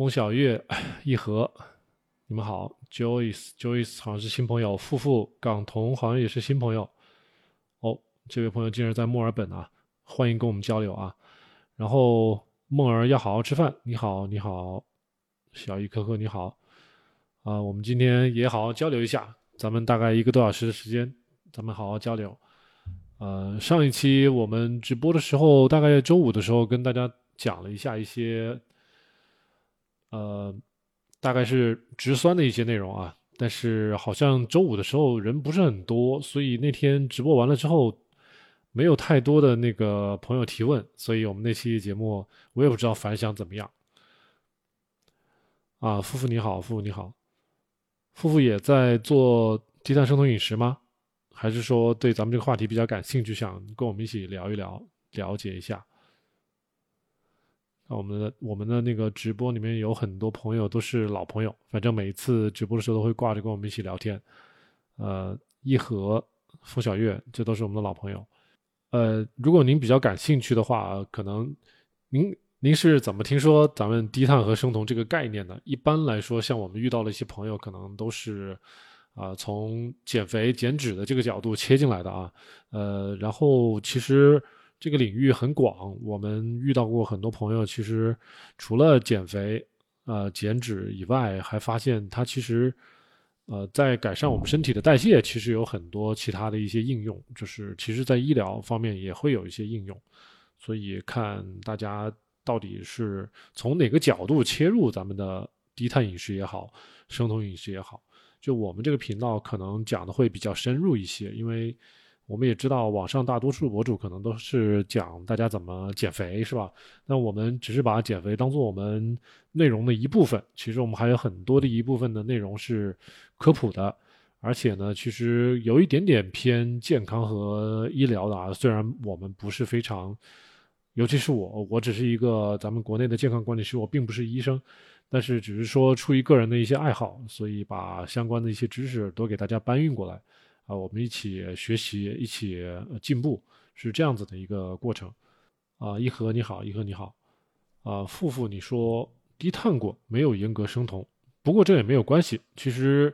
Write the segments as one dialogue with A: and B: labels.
A: 风小月、一和，你们好，Joyce，Joyce 好像是新朋友，富富港童好像也是新朋友。哦，这位朋友竟然在墨尔本啊，欢迎跟我们交流啊。然后梦儿要好好吃饭，你好，你好，小一可可你好，啊，我们今天也好好交流一下，咱们大概一个多小时的时间，咱们好好交流。呃，上一期我们直播的时候，大概周五的时候跟大家讲了一下一些。呃，大概是直酸的一些内容啊，但是好像周五的时候人不是很多，所以那天直播完了之后，没有太多的那个朋友提问，所以我们那期节目我也不知道反响怎么样。啊，夫妇你好，夫妇你好，夫妇也在做低碳生酮饮食吗？还是说对咱们这个话题比较感兴趣，想跟我们一起聊一聊，了解一下？啊我们的我们的那个直播里面有很多朋友都是老朋友，反正每一次直播的时候都会挂着跟我们一起聊天。呃，一和付小月，这都是我们的老朋友。呃，如果您比较感兴趣的话，可能您您是怎么听说咱们低碳和生酮这个概念的？一般来说，像我们遇到的一些朋友，可能都是啊从减肥减脂的这个角度切进来的啊。呃，然后其实。这个领域很广，我们遇到过很多朋友，其实除了减肥、呃减脂以外，还发现它其实，呃，在改善我们身体的代谢，其实有很多其他的一些应用，就是其实在医疗方面也会有一些应用。所以看大家到底是从哪个角度切入，咱们的低碳饮食也好，生酮饮食也好，就我们这个频道可能讲的会比较深入一些，因为。我们也知道，网上大多数博主可能都是讲大家怎么减肥，是吧？那我们只是把减肥当做我们内容的一部分。其实我们还有很多的一部分的内容是科普的，而且呢，其实有一点点偏健康和医疗的啊。虽然我们不是非常，尤其是我，我只是一个咱们国内的健康管理师，我并不是医生，但是只是说出于个人的一些爱好，所以把相关的一些知识都给大家搬运过来。啊，我们一起学习，一起进步，是这样子的一个过程。啊，一和你好，一和你好。啊，富富你说低碳过，没有严格生酮，不过这也没有关系。其实，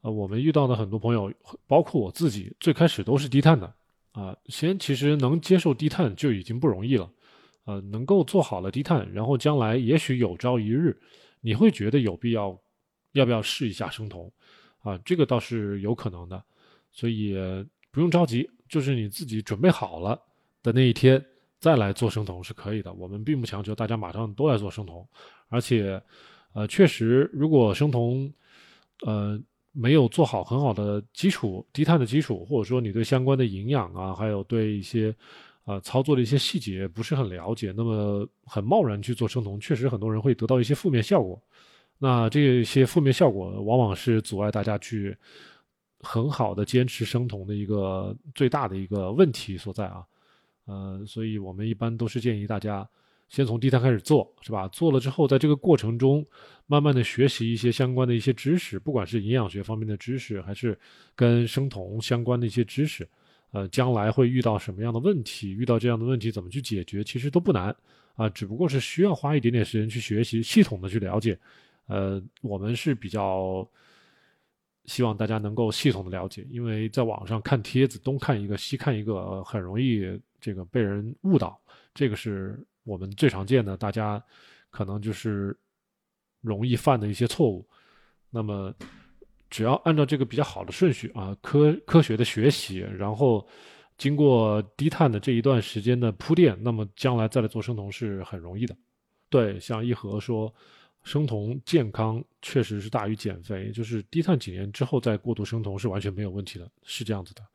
A: 呃，我们遇到的很多朋友，包括我自己，最开始都是低碳的。啊，先其实能接受低碳就已经不容易了。呃，能够做好了低碳，然后将来也许有朝一日，你会觉得有必要，要不要试一下生酮？啊，这个倒是有可能的。所以不用着急，就是你自己准备好了的那一天再来做生酮是可以的。我们并不强求大家马上都来做生酮，而且，呃，确实，如果生酮，呃，没有做好很好的基础低碳的基础，或者说你对相关的营养啊，还有对一些，呃，操作的一些细节不是很了解，那么很贸然去做生酮，确实很多人会得到一些负面效果。那这些负面效果往往是阻碍大家去。很好的坚持生酮的一个最大的一个问题所在啊，呃，所以我们一般都是建议大家先从低碳开始做，是吧？做了之后，在这个过程中，慢慢的学习一些相关的一些知识，不管是营养学方面的知识，还是跟生酮相关的一些知识，呃，将来会遇到什么样的问题，遇到这样的问题怎么去解决，其实都不难啊，只不过是需要花一点点时间去学习，系统的去了解。呃，我们是比较。希望大家能够系统的了解，因为在网上看帖子，东看一个西看一个，很容易这个被人误导。这个是我们最常见的，大家可能就是容易犯的一些错误。那么，只要按照这个比较好的顺序啊，科科学的学习，然后经过低碳的这一段时间的铺垫，那么将来再来做生酮是很容易的。对，像一和说。生酮健康确实是大于减肥，就是低碳几年之后再过度生酮是完全没有问题的，是这样子的。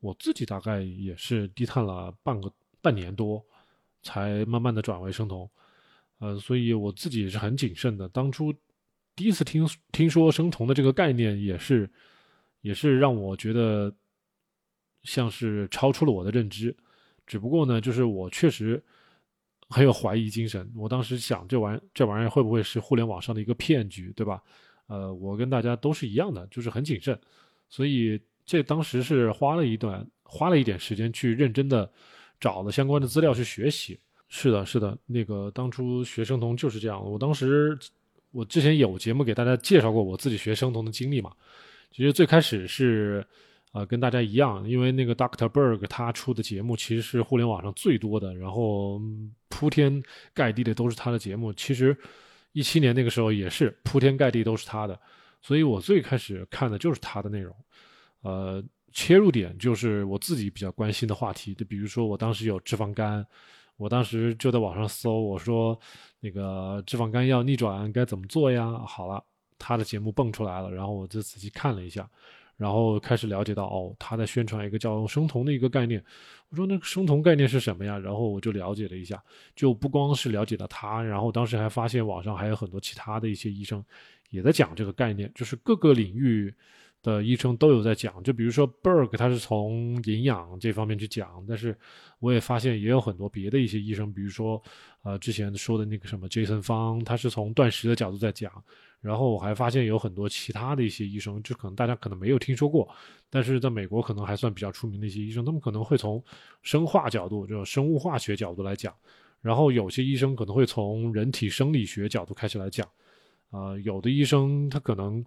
A: 我自己大概也是低碳了半个半年多，才慢慢的转为生酮，呃，所以我自己也是很谨慎的。当初第一次听听说生酮的这个概念，也是也是让我觉得像是超出了我的认知。只不过呢，就是我确实。很有怀疑精神，我当时想，这玩意这玩意儿会不会是互联网上的一个骗局，对吧？呃，我跟大家都是一样的，就是很谨慎，所以这当时是花了一段花了一点时间去认真的找了相关的资料去学习。是的，是的，那个当初学生酮就是这样，我当时我之前有节目给大家介绍过我自己学生酮的经历嘛。其实最开始是，呃，跟大家一样，因为那个 Doctor Berg 他出的节目其实是互联网上最多的，然后铺天盖地的都是他的节目。其实一七年那个时候也是铺天盖地都是他的，所以我最开始看的就是他的内容。呃，切入点就是我自己比较关心的话题，就比如说我当时有脂肪肝。我当时就在网上搜，我说那个脂肪肝要逆转该怎么做呀？好了，他的节目蹦出来了，然后我就仔细看了一下，然后开始了解到哦，他在宣传一个叫生酮的一个概念。我说那个生酮概念是什么呀？然后我就了解了一下，就不光是了解到他，然后当时还发现网上还有很多其他的一些医生也在讲这个概念，就是各个领域。的医生都有在讲，就比如说 Berg，他是从营养这方面去讲，但是我也发现也有很多别的一些医生，比如说，呃，之前说的那个什么 Jason 方，他是从断食的角度在讲，然后我还发现有很多其他的一些医生，就可能大家可能没有听说过，但是在美国可能还算比较出名的一些医生，他们可能会从生化角度，就生物化学角度来讲，然后有些医生可能会从人体生理学角度开始来讲，啊，有的医生他可能。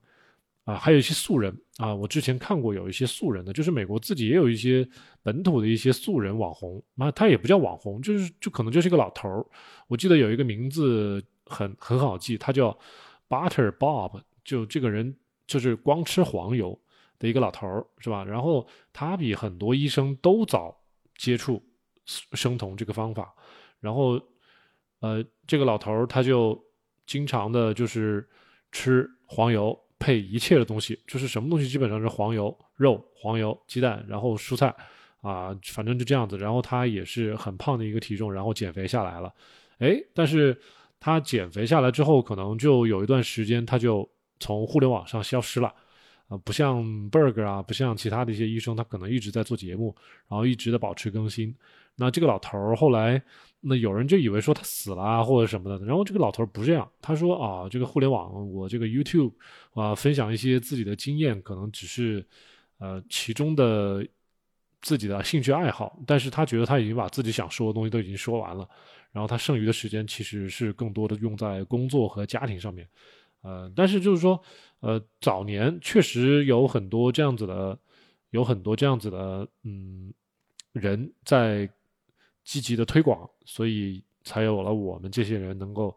A: 啊，还有一些素人啊，我之前看过有一些素人的，就是美国自己也有一些本土的一些素人网红，那他也不叫网红，就是就可能就是一个老头儿。我记得有一个名字很很好记，他叫 Butter Bob，就这个人就是光吃黄油的一个老头儿，是吧？然后他比很多医生都早接触生酮这个方法，然后呃，这个老头儿他就经常的就是吃黄油。配一切的东西，就是什么东西基本上是黄油、肉、黄油、鸡蛋，然后蔬菜，啊，反正就这样子。然后他也是很胖的一个体重，然后减肥下来了，哎，但是他减肥下来之后，可能就有一段时间他就从互联网上消失了，啊，不像 Berg 啊，不像其他的一些医生，他可能一直在做节目，然后一直的保持更新。那这个老头儿后来。那有人就以为说他死了，或者什么的。然后这个老头儿不这样，他说啊，这个互联网，我这个 YouTube 啊，分享一些自己的经验，可能只是呃其中的自己的兴趣爱好。但是他觉得他已经把自己想说的东西都已经说完了，然后他剩余的时间其实是更多的用在工作和家庭上面。呃，但是就是说，呃，早年确实有很多这样子的，有很多这样子的，嗯，人在。积极的推广，所以才有了我们这些人能够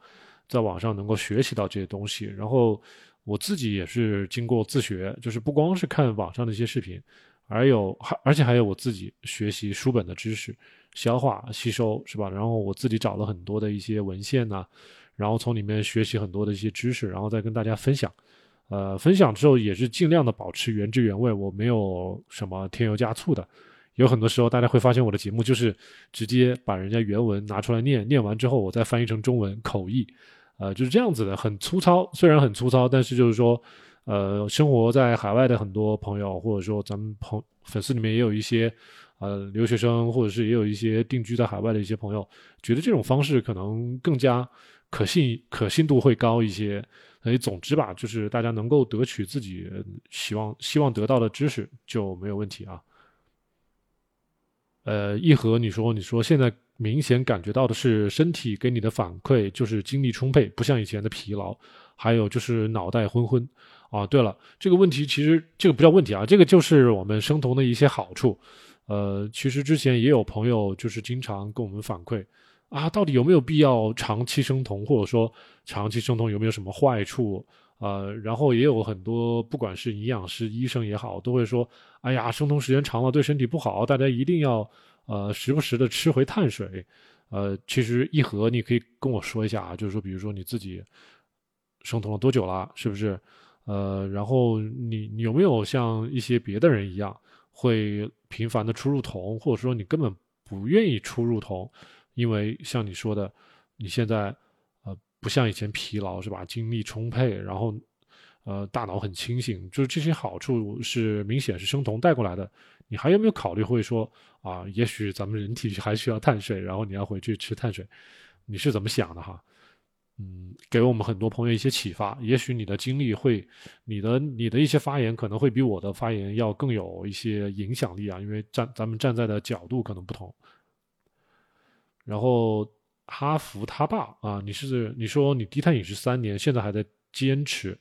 A: 在网上能够学习到这些东西。然后我自己也是经过自学，就是不光是看网上的一些视频，而有还而且还有我自己学习书本的知识，消化吸收是吧？然后我自己找了很多的一些文献呐，然后从里面学习很多的一些知识，然后再跟大家分享。呃，分享之后也是尽量的保持原汁原味，我没有什么添油加醋的。有很多时候，大家会发现我的节目就是直接把人家原文拿出来念，念完之后我再翻译成中文口译，呃，就是这样子的，很粗糙。虽然很粗糙，但是就是说，呃，生活在海外的很多朋友，或者说咱们朋粉丝里面也有一些呃留学生，或者是也有一些定居在海外的一些朋友，觉得这种方式可能更加可信，可信度会高一些。所以总之吧，就是大家能够得取自己希望希望得到的知识就没有问题啊。呃，一和你说，你说现在明显感觉到的是身体给你的反馈就是精力充沛，不像以前的疲劳，还有就是脑袋昏昏。啊，对了，这个问题其实这个不叫问题啊，这个就是我们生酮的一些好处。呃，其实之前也有朋友就是经常跟我们反馈，啊，到底有没有必要长期生酮，或者说长期生酮有没有什么坏处？呃，然后也有很多，不管是营养师、医生也好，都会说：“哎呀，生酮时间长了对身体不好，大家一定要呃时不时的吃回碳水。”呃，其实一盒你可以跟我说一下啊，就是说，比如说你自己生酮了多久了，是不是？呃，然后你你有没有像一些别的人一样，会频繁的出入酮，或者说你根本不愿意出入酮，因为像你说的，你现在呃。不像以前疲劳是吧？精力充沛，然后，呃，大脑很清醒，就是这些好处是明显是生酮带过来的。你还有没有考虑会说啊？也许咱们人体还需要碳水，然后你要回去吃碳水，你是怎么想的哈？嗯，给我们很多朋友一些启发。也许你的经历会，你的你的一些发言可能会比我的发言要更有一些影响力啊，因为站咱们站在的角度可能不同。然后。哈弗他爸啊，你是你说你低碳饮食三年，现在还在坚持，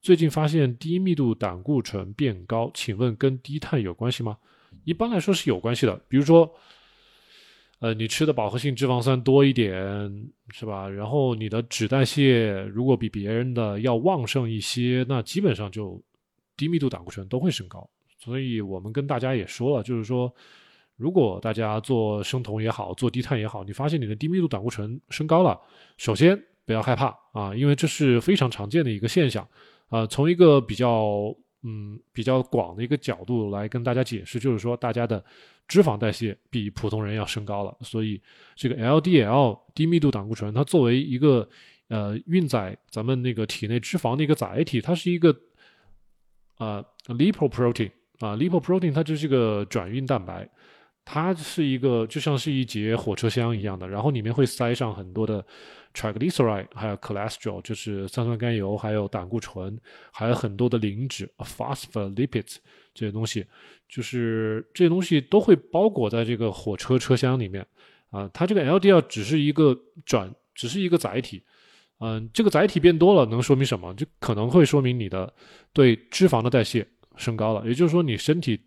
A: 最近发现低密度胆固醇变高，请问跟低碳有关系吗？一般来说是有关系的，比如说，呃，你吃的饱和性脂肪酸多一点，是吧？然后你的脂代谢如果比别人的要旺盛一些，那基本上就低密度胆固醇都会升高。所以我们跟大家也说了，就是说。如果大家做生酮也好，做低碳也好，你发现你的低密度胆固醇升高了，首先不要害怕啊，因为这是非常常见的一个现象。啊，从一个比较嗯比较广的一个角度来跟大家解释，就是说大家的脂肪代谢比普通人要升高了，所以这个 LDL 低密度胆固醇它作为一个呃运载咱们那个体内脂肪的一个载体，它是一个啊 lipoprotein 啊 lipoprotein 它就是个转运蛋白。它是一个就像是一节火车厢一样的，然后里面会塞上很多的 triglyceride，还有 cholesterol，就是三酸甘油，还有胆固醇，还有很多的磷脂 phospholipids 这些东西，就是这些东西都会包裹在这个火车车厢里面啊。它这个 LDL 只是一个转，只是一个载体，嗯，这个载体变多了能说明什么？就可能会说明你的对脂肪的代谢升高了，也就是说你身体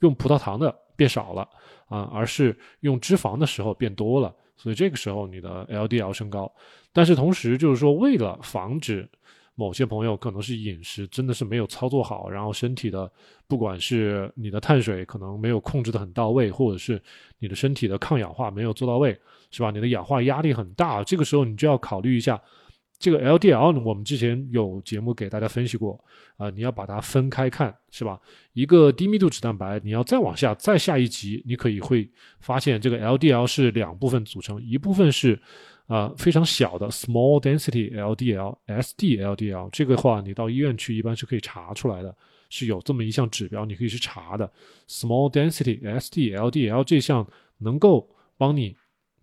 A: 用葡萄糖的。变少了啊，而是用脂肪的时候变多了，所以这个时候你的 LDL 升高。但是同时就是说，为了防止某些朋友可能是饮食真的是没有操作好，然后身体的不管是你的碳水可能没有控制的很到位，或者是你的身体的抗氧化没有做到位，是吧？你的氧化压力很大，这个时候你就要考虑一下。这个 LDL 呢我们之前有节目给大家分析过啊，你要把它分开看，是吧？一个低密度脂蛋白，你要再往下再下一级，你可以会发现这个 LDL 是两部分组成，一部分是啊非常小的 small density LDL，SD-LDL，这个话你到医院去一般是可以查出来的，是有这么一项指标，你可以去查的 small density SD-LDL 这项能够帮你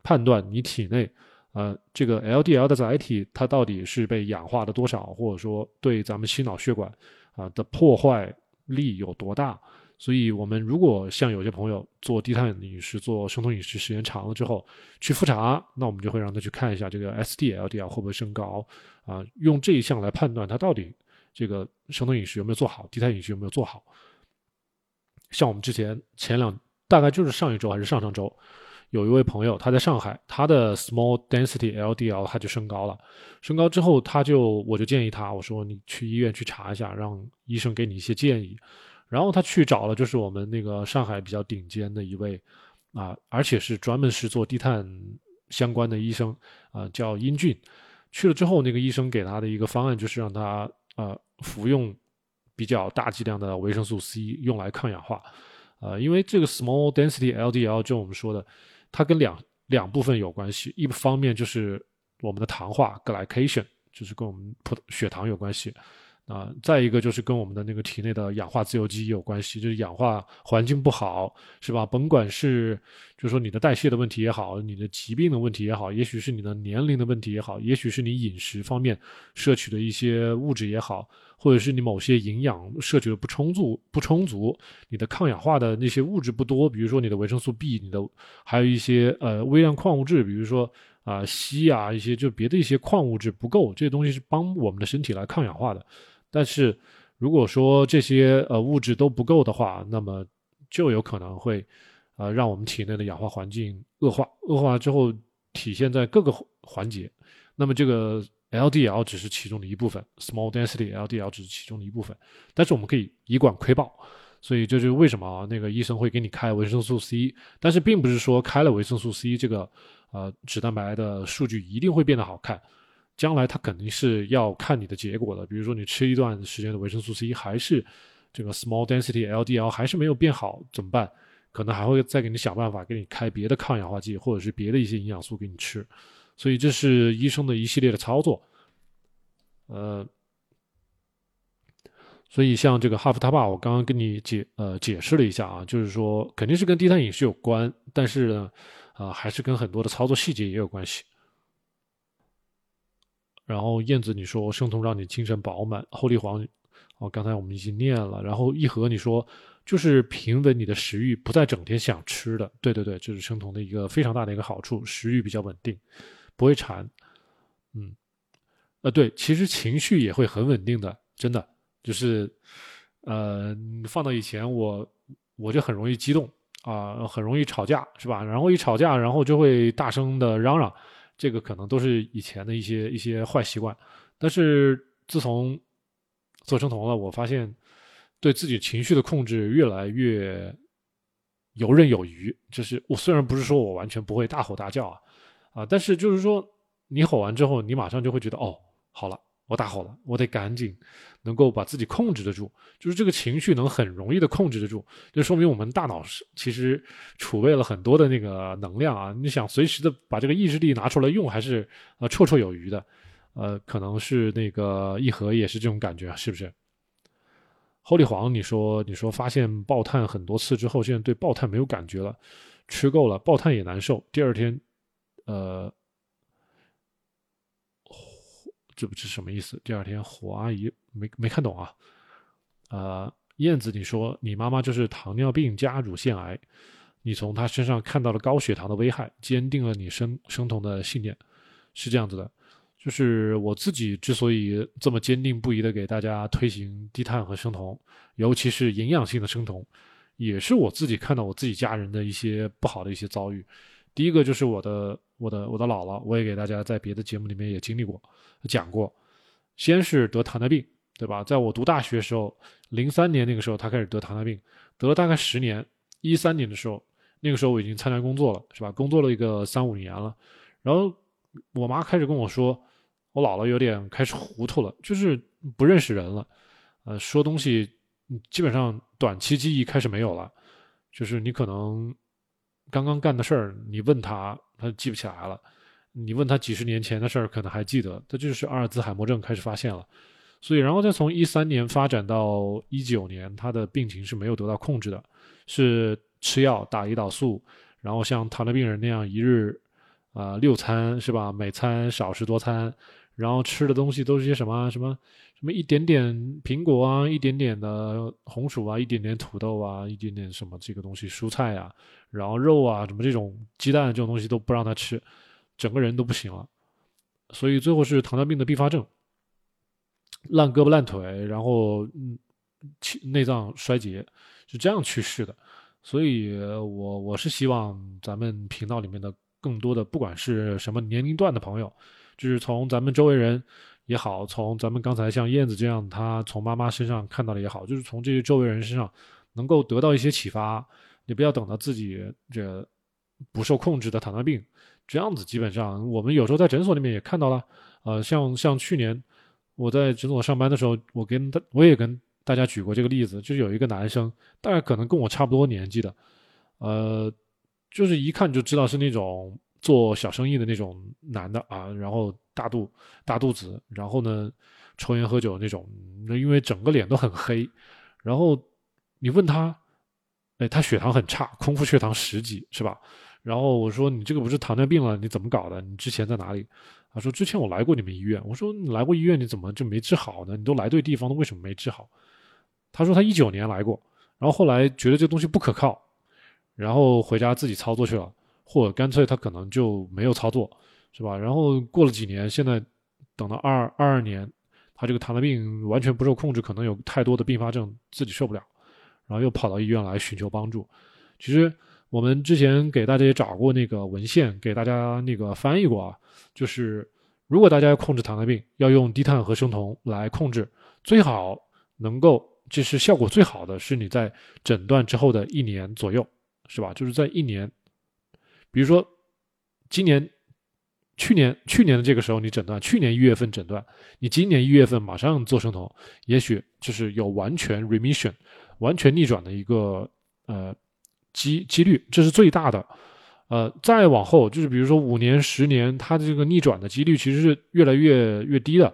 A: 判断你体内。呃，这个 LDL 的载体它到底是被氧化的多少，或者说对咱们心脑血管啊的破坏力有多大？所以，我们如果像有些朋友做低碳饮食、做生酮饮食时间长了之后去复查，那我们就会让他去看一下这个 SD-LDL 会不会升高啊，用这一项来判断他到底这个生酮饮食有没有做好，低碳饮食有没有做好。像我们之前前两，大概就是上一周还是上上周。有一位朋友，他在上海，他的 small density LDL 他就升高了，升高之后，他就我就建议他，我说你去医院去查一下，让医生给你一些建议。然后他去找了，就是我们那个上海比较顶尖的一位啊，而且是专门是做低碳相关的医生啊，叫英俊。去了之后，那个医生给他的一个方案就是让他呃服用比较大剂量的维生素 C 用来抗氧化，呃，因为这个 small density LDL 就我们说的。它跟两两部分有关系，一方面就是我们的糖化 glycation，就是跟我们葡血糖有关系，啊，再一个就是跟我们的那个体内的氧化自由基有关系，就是氧化环境不好，是吧？甭管是就是说你的代谢的问题也好，你的疾病的问题也好，也许是你的年龄的问题也好，也许是你饮食方面摄取的一些物质也好。或者是你某些营养摄取的不充足，不充足，你的抗氧化的那些物质不多，比如说你的维生素 B，你的还有一些呃微量矿物质，比如说啊硒啊一些就别的一些矿物质不够，这些东西是帮我们的身体来抗氧化的。但是如果说这些呃物质都不够的话，那么就有可能会呃让我们体内的氧化环境恶化，恶化之后体现在各个环节，那么这个。LDL 只是其中的一部分，small density LDL 只是其中的一部分，但是我们可以以管窥豹，所以这就是为什么啊那个医生会给你开维生素 C，但是并不是说开了维生素 C 这个呃脂蛋白的数据一定会变得好看，将来它肯定是要看你的结果的，比如说你吃一段时间的维生素 C 还是这个 small density LDL 还是没有变好怎么办？可能还会再给你想办法给你开别的抗氧化剂或者是别的一些营养素给你吃。所以这是医生的一系列的操作，呃，所以像这个哈佛他爸，我刚刚跟你解呃解释了一下啊，就是说肯定是跟低碳饮食有关，但是呢，啊还是跟很多的操作细节也有关系。然后燕子你说生酮让你精神饱满，后立黄，哦刚才我们已经念了，然后一和你说就是平稳你的食欲，不再整天想吃的。对对对，这是生酮的一个非常大的一个好处，食欲比较稳定，不会馋。嗯，呃，对，其实情绪也会很稳定的，真的就是，呃，放到以前我我就很容易激动啊，很容易吵架，是吧？然后一吵架，然后就会大声的嚷嚷，这个可能都是以前的一些一些坏习惯。但是自从做生酮了，我发现。对自己情绪的控制越来越游刃有余，就是我虽然不是说我完全不会大吼大叫啊，啊，但是就是说你吼完之后，你马上就会觉得哦，好了，我大吼了，我得赶紧能够把自己控制得住，就是这个情绪能很容易的控制得住，就说明我们大脑是其实储备了很多的那个能量啊，你想随时的把这个意志力拿出来用，还是呃绰绰有余的，呃，可能是那个一盒也是这种感觉，是不是？厚里黄，你说你说发现爆碳很多次之后，现在对爆碳没有感觉了，吃够了，爆碳也难受。第二天，呃，这不是什么意思？第二天火阿姨没没看懂啊？呃，燕子，你说你妈妈就是糖尿病加乳腺癌，你从她身上看到了高血糖的危害，坚定了你生生酮的信念，是这样子的。就是我自己之所以这么坚定不移的给大家推行低碳和生酮，尤其是营养性的生酮，也是我自己看到我自己家人的一些不好的一些遭遇。第一个就是我的我的我的姥姥，我也给大家在别的节目里面也经历过讲过。先是得糖尿病，对吧？在我读大学时候，零三年那个时候他开始得糖尿病，得了大概十年。一三年的时候，那个时候我已经参加工作了，是吧？工作了一个三五年了，然后我妈开始跟我说。我姥姥有点开始糊涂了，就是不认识人了，呃，说东西基本上短期记忆开始没有了，就是你可能刚刚干的事儿，你问他，他记不起来了；你问他几十年前的事儿，可能还记得。他就是阿尔兹海默症开始发现了，所以然后再从一三年发展到一九年，他的病情是没有得到控制的，是吃药打胰岛素，然后像糖尿病人那样一日啊六餐是吧？每餐少食多餐。然后吃的东西都是些什么什么什么一点点苹果啊，一点点的红薯啊，一点点土豆啊，一点点什么这个东西蔬菜啊，然后肉啊，什么这种鸡蛋这种东西都不让他吃，整个人都不行了，所以最后是糖尿病的并发症，烂胳膊烂腿，然后嗯，内脏衰竭是这样去世的。所以我我是希望咱们频道里面的更多的不管是什么年龄段的朋友。就是从咱们周围人也好，从咱们刚才像燕子这样，他从妈妈身上看到的也好，就是从这些周围人身上能够得到一些启发。你不要等到自己这不受控制的糖尿病，这样子基本上我们有时候在诊所里面也看到了。呃，像像去年我在诊所上班的时候，我跟他我也跟大家举过这个例子，就是有一个男生，大概可能跟我差不多年纪的，呃，就是一看就知道是那种。做小生意的那种男的啊，然后大肚大肚子，然后呢，抽烟喝酒那种，那因为整个脸都很黑，然后你问他，哎，他血糖很差，空腹血糖十几是吧？然后我说你这个不是糖尿病了，你怎么搞的？你之前在哪里？他说之前我来过你们医院。我说你来过医院，你怎么就没治好呢？你都来对地方了，为什么没治好？他说他一九年来过，然后后来觉得这东西不可靠，然后回家自己操作去了。或者干脆他可能就没有操作，是吧？然后过了几年，现在等到二二二年，他这个糖尿病完全不受控制，可能有太多的并发症，自己受不了，然后又跑到医院来寻求帮助。其实我们之前给大家也找过那个文献，给大家那个翻译过啊，就是如果大家要控制糖尿病，要用低碳和生酮来控制，最好能够就是效果最好的是你在诊断之后的一年左右，是吧？就是在一年。比如说，今年、去年、去年的这个时候你诊断，去年一月份诊断，你今年一月份马上做生酮，也许就是有完全 remission、完全逆转的一个呃几几率，这是最大的。呃，再往后就是比如说五年、十年，它的这个逆转的几率其实是越来越越低的，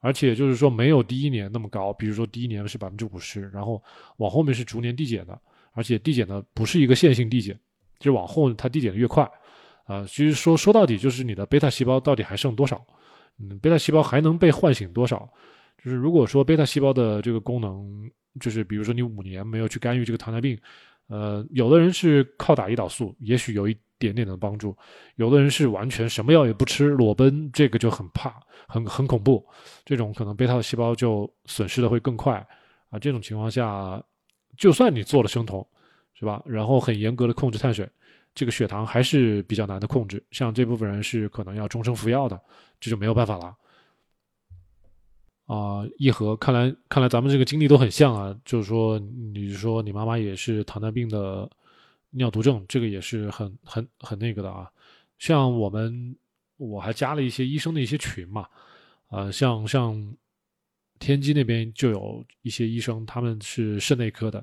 A: 而且就是说没有第一年那么高。比如说第一年是百分之五十，然后往后面是逐年递减的，而且递减的不是一个线性递减。就往后它递减的越快，啊，其实说说到底就是你的贝塔细胞到底还剩多少，嗯，贝塔细胞还能被唤醒多少？就是如果说贝塔细胞的这个功能，就是比如说你五年没有去干预这个糖尿病，呃，有的人是靠打胰岛素，也许有一点点的帮助；有的人是完全什么药也不吃，裸奔，这个就很怕，很很恐怖。这种可能贝塔的细胞就损失的会更快啊。这种情况下，就算你做了生酮，是吧？然后很严格的控制碳水。这个血糖还是比较难的控制，像这部分人是可能要终生服药的，这就没有办法了。啊，一和，看来看来咱们这个经历都很像啊，就是说，你说你妈妈也是糖尿病的尿毒症，这个也是很很很那个的啊。像我们，我还加了一些医生的一些群嘛，啊，像像天津那边就有一些医生，他们是肾内科的，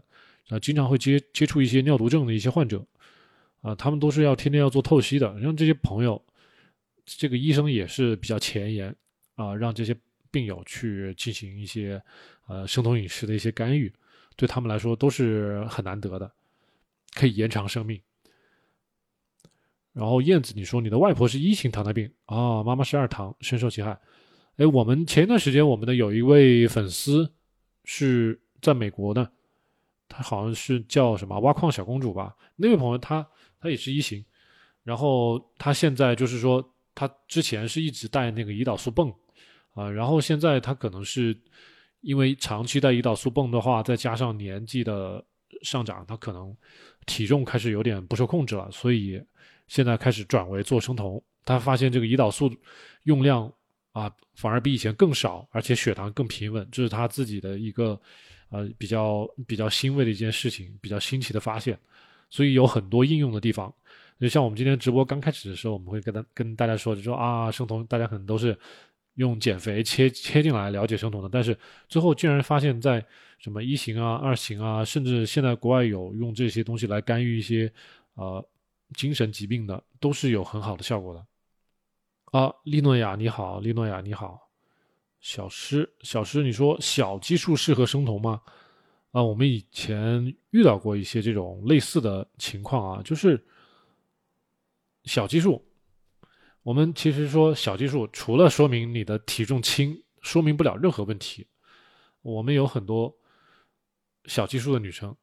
A: 啊，经常会接接触一些尿毒症的一些患者。啊，他们都是要天天要做透析的，让这些朋友，这个医生也是比较前沿啊，让这些病友去进行一些呃生酮饮食的一些干预，对他们来说都是很难得的，可以延长生命。然后燕子，你说你的外婆是一型糖尿病啊，妈妈是二糖，深受其害。哎，我们前一段时间我们的有一位粉丝是在美国的，他好像是叫什么挖矿小公主吧？那位朋友他。他也是一型，然后他现在就是说，他之前是一直带那个胰岛素泵，啊，然后现在他可能是因为长期带胰岛素泵的话，再加上年纪的上涨，他可能体重开始有点不受控制了，所以现在开始转为做生酮。他发现这个胰岛素用量啊，反而比以前更少，而且血糖更平稳，这是他自己的一个呃比较比较欣慰的一件事情，比较新奇的发现。所以有很多应用的地方，就像我们今天直播刚开始的时候，我们会跟他跟大家说，就说啊，生酮大家可能都是用减肥切切进来了解生酮的，但是最后竟然发现，在什么一型啊、二型啊，甚至现在国外有用这些东西来干预一些呃精神疾病的，都是有很好的效果的。啊，利诺亚你好，利诺亚你好，小诗小诗，你说小基数适合生酮吗？啊，我们以前遇到过一些这种类似的情况啊，就是小基数。我们其实说小基数，除了说明你的体重轻，说明不了任何问题。我们有很多小基数的女生，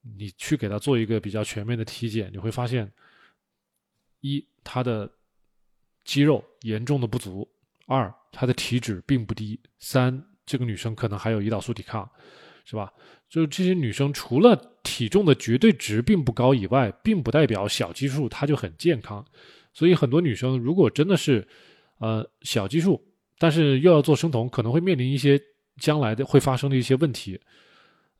A: 你去给她做一个比较全面的体检，你会发现：一，她的肌肉严重的不足；二，她的体脂并不低；三，这个女生可能还有胰岛素抵抗。是吧？就是这些女生，除了体重的绝对值并不高以外，并不代表小基数她就很健康。所以很多女生如果真的是，呃，小基数，但是又要做生酮，可能会面临一些将来的会发生的一些问题。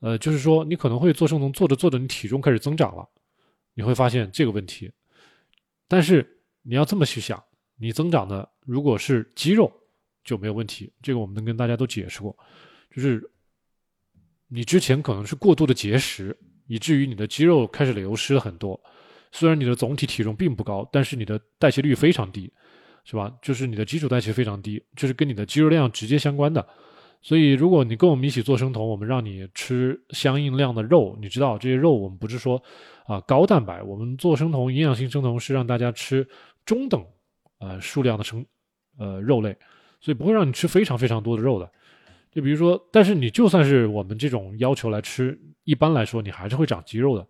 A: 呃，就是说你可能会做生酮，做着做着你体重开始增长了，你会发现这个问题。但是你要这么去想，你增长的如果是肌肉就没有问题。这个我们能跟大家都解释过，就是。你之前可能是过度的节食，以至于你的肌肉开始流失了很多。虽然你的总体体重并不高，但是你的代谢率非常低，是吧？就是你的基础代谢非常低，这是跟你的肌肉量直接相关的。所以，如果你跟我们一起做生酮，我们让你吃相应量的肉，你知道这些肉我们不是说啊高蛋白，我们做生酮营养性生酮是让大家吃中等呃数量的生呃肉类，所以不会让你吃非常非常多的肉的。就比如说，但是你就算是我们这种要求来吃，一般来说你还是会长肌肉的，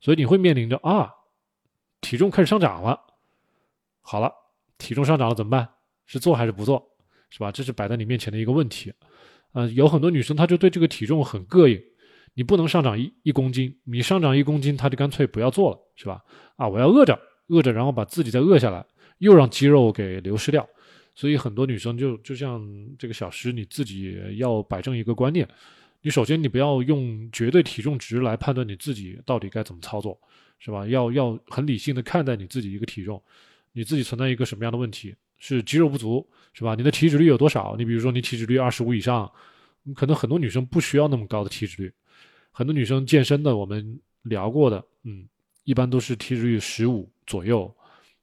A: 所以你会面临着啊，体重开始上涨了。好了，体重上涨了怎么办？是做还是不做？是吧？这是摆在你面前的一个问题。呃，有很多女生她就对这个体重很膈应，你不能上涨一一公斤，你上涨一公斤，她就干脆不要做了，是吧？啊，我要饿着，饿着，然后把自己再饿下来，又让肌肉给流失掉。所以很多女生就就像这个小诗，你自己要摆正一个观念，你首先你不要用绝对体重值来判断你自己到底该怎么操作，是吧？要要很理性的看待你自己一个体重，你自己存在一个什么样的问题？是肌肉不足，是吧？你的体脂率有多少？你比如说你体脂率二十五以上，可能很多女生不需要那么高的体脂率，很多女生健身的我们聊过的，嗯，一般都是体脂率十五左右，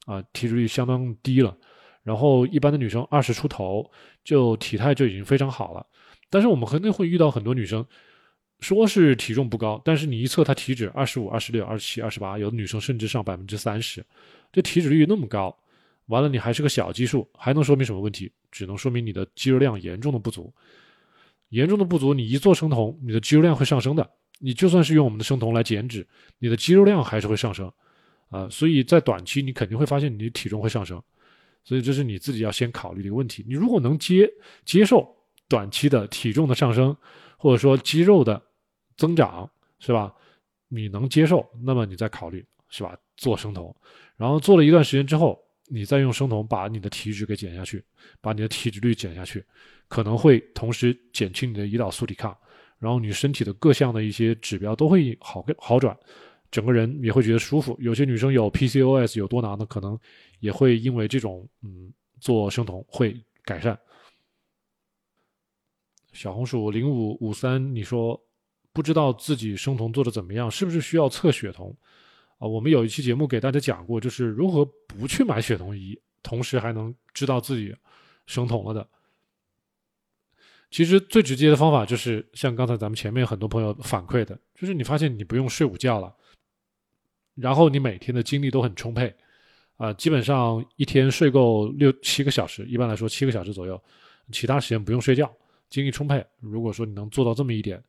A: 啊，体脂率相当低了。然后一般的女生二十出头就体态就已经非常好了，但是我们肯定会遇到很多女生，说是体重不高，但是你一测她体脂二十五、二十六、二十七、二十八，有的女生甚至上百分之三十，这体脂率那么高，完了你还是个小基数，还能说明什么问题？只能说明你的肌肉量严重的不足。严重的不足，你一做生酮，你的肌肉量会上升的。你就算是用我们的生酮来减脂，你的肌肉量还是会上升，啊，所以在短期你肯定会发现你的体重会上升，所以这是你自己要先考虑的一个问题。你如果能接接受短期的体重的上升，或者说肌肉的增长，是吧？你能接受，那么你再考虑，是吧？做生酮，然后做了一段时间之后，你再用生酮把你的体脂给减下去，把你的体脂率减下去，可能会同时减轻你的胰岛素抵抗。然后你身体的各项的一些指标都会好好转，整个人也会觉得舒服。有些女生有 PCOS 有多囊的，可能也会因为这种嗯做生酮会改善。小红薯零五五三，你说不知道自己生酮做的怎么样，是不是需要测血酮啊？我们有一期节目给大家讲过，就是如何不去买血酮仪，同时还能知道自己生酮了的。其实最直接的方法就是像刚才咱们前面很多朋友反馈的，就是你发现你不用睡午觉了，然后你每天的精力都很充沛，啊，基本上一天睡够六七个小时，一般来说七个小时左右，其他时间不用睡觉，精力充沛。如果说你能做到这么一点，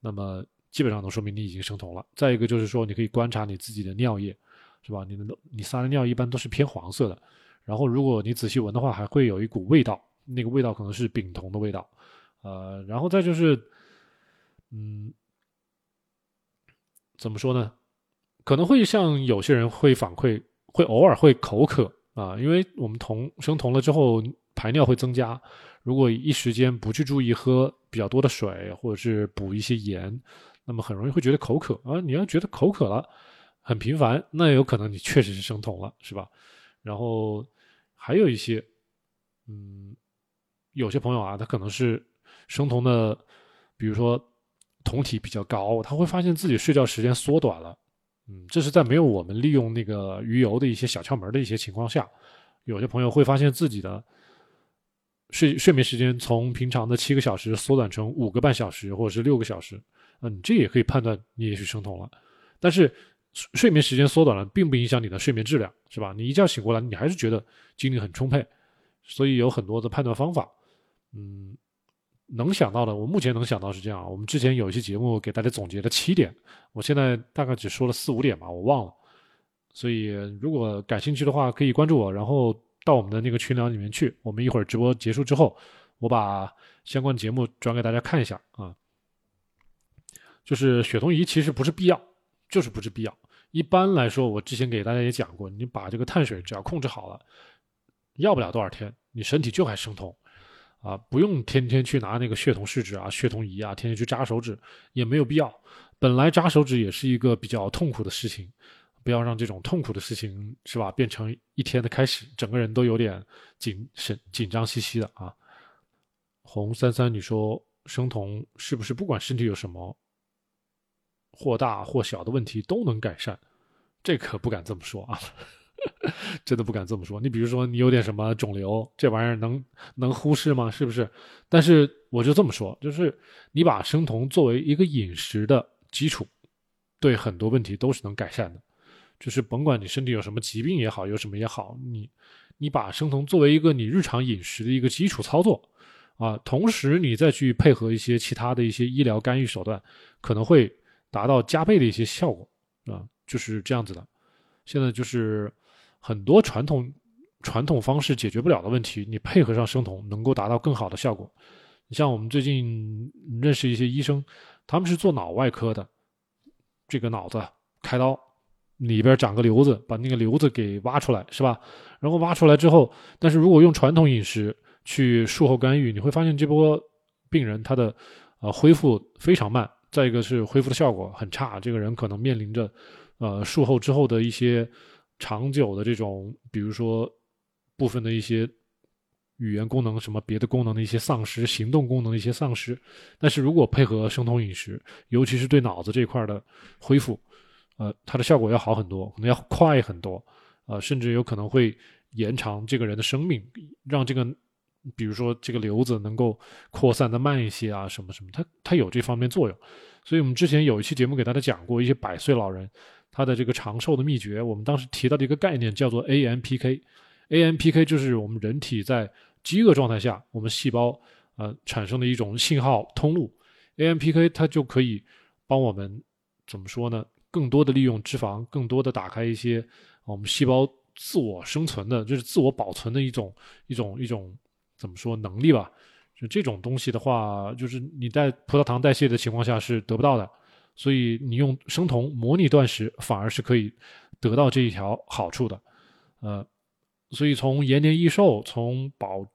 A: 那么基本上能说明你已经生酮了。再一个就是说，你可以观察你自己的尿液，是吧？你的你撒的尿一般都是偏黄色的，然后如果你仔细闻的话，还会有一股味道，那个味道可能是丙酮的味道。呃，然后再就是，嗯，怎么说呢？可能会像有些人会反馈，会偶尔会口渴啊，因为我们酮生酮了之后，排尿会增加。如果一时间不去注意喝比较多的水，或者是补一些盐，那么很容易会觉得口渴啊。你要觉得口渴了，很频繁，那有可能你确实是生酮了，是吧？然后还有一些，嗯，有些朋友啊，他可能是。生酮的，比如说酮体比较高，他会发现自己睡觉时间缩短了。嗯，这是在没有我们利用那个鱼油的一些小窍门的一些情况下，有些朋友会发现自己的睡睡眠时间从平常的七个小时缩短成五个半小时或者是六个小时。嗯，这也可以判断你也是生酮了。但是睡眠时间缩短了，并不影响你的睡眠质量，是吧？你一觉醒过来，你还是觉得精力很充沛。所以有很多的判断方法。嗯。能想到的，我目前能想到是这样。我们之前有一期节目给大家总结了七点，我现在大概只说了四五点吧，我忘了。所以如果感兴趣的话，可以关注我，然后到我们的那个群聊里面去。我们一会儿直播结束之后，我把相关节目转给大家看一下啊。就是血酮仪其实不是必要，就是不是必要。一般来说，我之前给大家也讲过，你把这个碳水只要控制好了，要不了多少天，你身体就还生酮。啊，不用天天去拿那个血酮试纸啊、血酮仪啊，天天去扎手指也没有必要。本来扎手指也是一个比较痛苦的事情，不要让这种痛苦的事情是吧变成一天的开始，整个人都有点紧神紧张兮兮的啊。红三三，你说生酮是不是不管身体有什么或大或小的问题都能改善？这可不敢这么说啊。真的不敢这么说。你比如说，你有点什么肿瘤，这玩意儿能能忽视吗？是不是？但是我就这么说，就是你把生酮作为一个饮食的基础，对很多问题都是能改善的。就是甭管你身体有什么疾病也好，有什么也好，你你把生酮作为一个你日常饮食的一个基础操作啊，同时你再去配合一些其他的一些医疗干预手段，可能会达到加倍的一些效果啊，就是这样子的。现在就是。很多传统传统方式解决不了的问题，你配合上生酮，能够达到更好的效果。你像我们最近认识一些医生，他们是做脑外科的，这个脑子开刀，里边长个瘤子，把那个瘤子给挖出来，是吧？然后挖出来之后，但是如果用传统饮食去术后干预，你会发现这波病人他的呃恢复非常慢，再一个是恢复的效果很差，这个人可能面临着呃术后之后的一些。长久的这种，比如说部分的一些语言功能、什么别的功能的一些丧失，行动功能的一些丧失，但是如果配合生酮饮食，尤其是对脑子这块的恢复，呃，它的效果要好很多，可能要快很多，呃，甚至有可能会延长这个人的生命，让这个，比如说这个瘤子能够扩散的慢一些啊，什么什么，它它有这方面作用。所以我们之前有一期节目给大家讲过一些百岁老人。它的这个长寿的秘诀，我们当时提到的一个概念叫做 AMPK，AMPK 就是我们人体在饥饿状态下，我们细胞呃产生的一种信号通路。AMPK 它就可以帮我们怎么说呢？更多的利用脂肪，更多的打开一些我们细胞自我生存的，就是自我保存的一种一种一种怎么说能力吧？就这种东西的话，就是你在葡萄糖代谢的情况下是得不到的，所以你用生酮模拟断食反而是可以得到这一条好处的。呃，所以从延年益寿、从保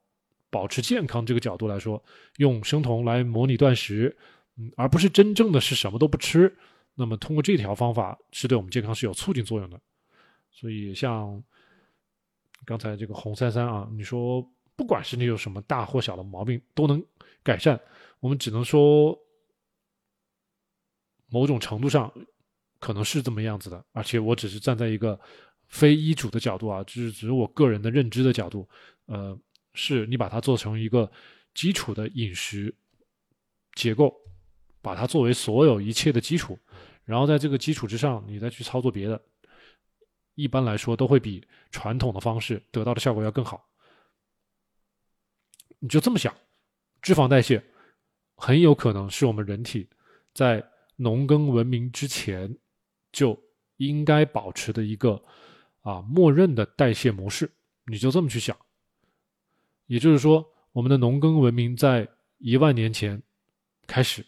A: 保持健康这个角度来说，用生酮来模拟断食。嗯，而不是真正的是什么都不吃，那么通过这条方法是对我们健康是有促进作用的。所以像刚才这个红三三啊，你说不管是你有什么大或小的毛病都能改善，我们只能说某种程度上可能是这么样子的。而且我只是站在一个非医嘱的角度啊，就是只是我个人的认知的角度，呃，是你把它做成一个基础的饮食结构。把它作为所有一切的基础，然后在这个基础之上，你再去操作别的，一般来说都会比传统的方式得到的效果要更好。你就这么想，脂肪代谢很有可能是我们人体在农耕文明之前就应该保持的一个啊默认的代谢模式。你就这么去想，也就是说，我们的农耕文明在一万年前开始。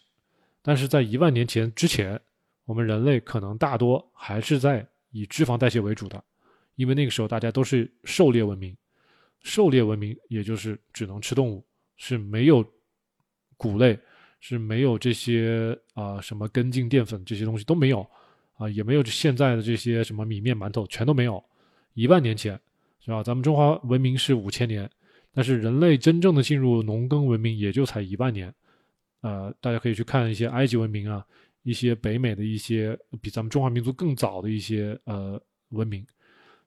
A: 但是在一万年前之前，我们人类可能大多还是在以脂肪代谢为主的，因为那个时候大家都是狩猎文明，狩猎文明也就是只能吃动物，是没有谷类，是没有这些啊什么根茎淀粉这些东西都没有，啊也没有现在的这些什么米面馒头全都没有，一万年前是吧？咱们中华文明是五千年，但是人类真正的进入农耕文明也就才一万年。呃，大家可以去看一些埃及文明啊，一些北美的一些比咱们中华民族更早的一些呃文明，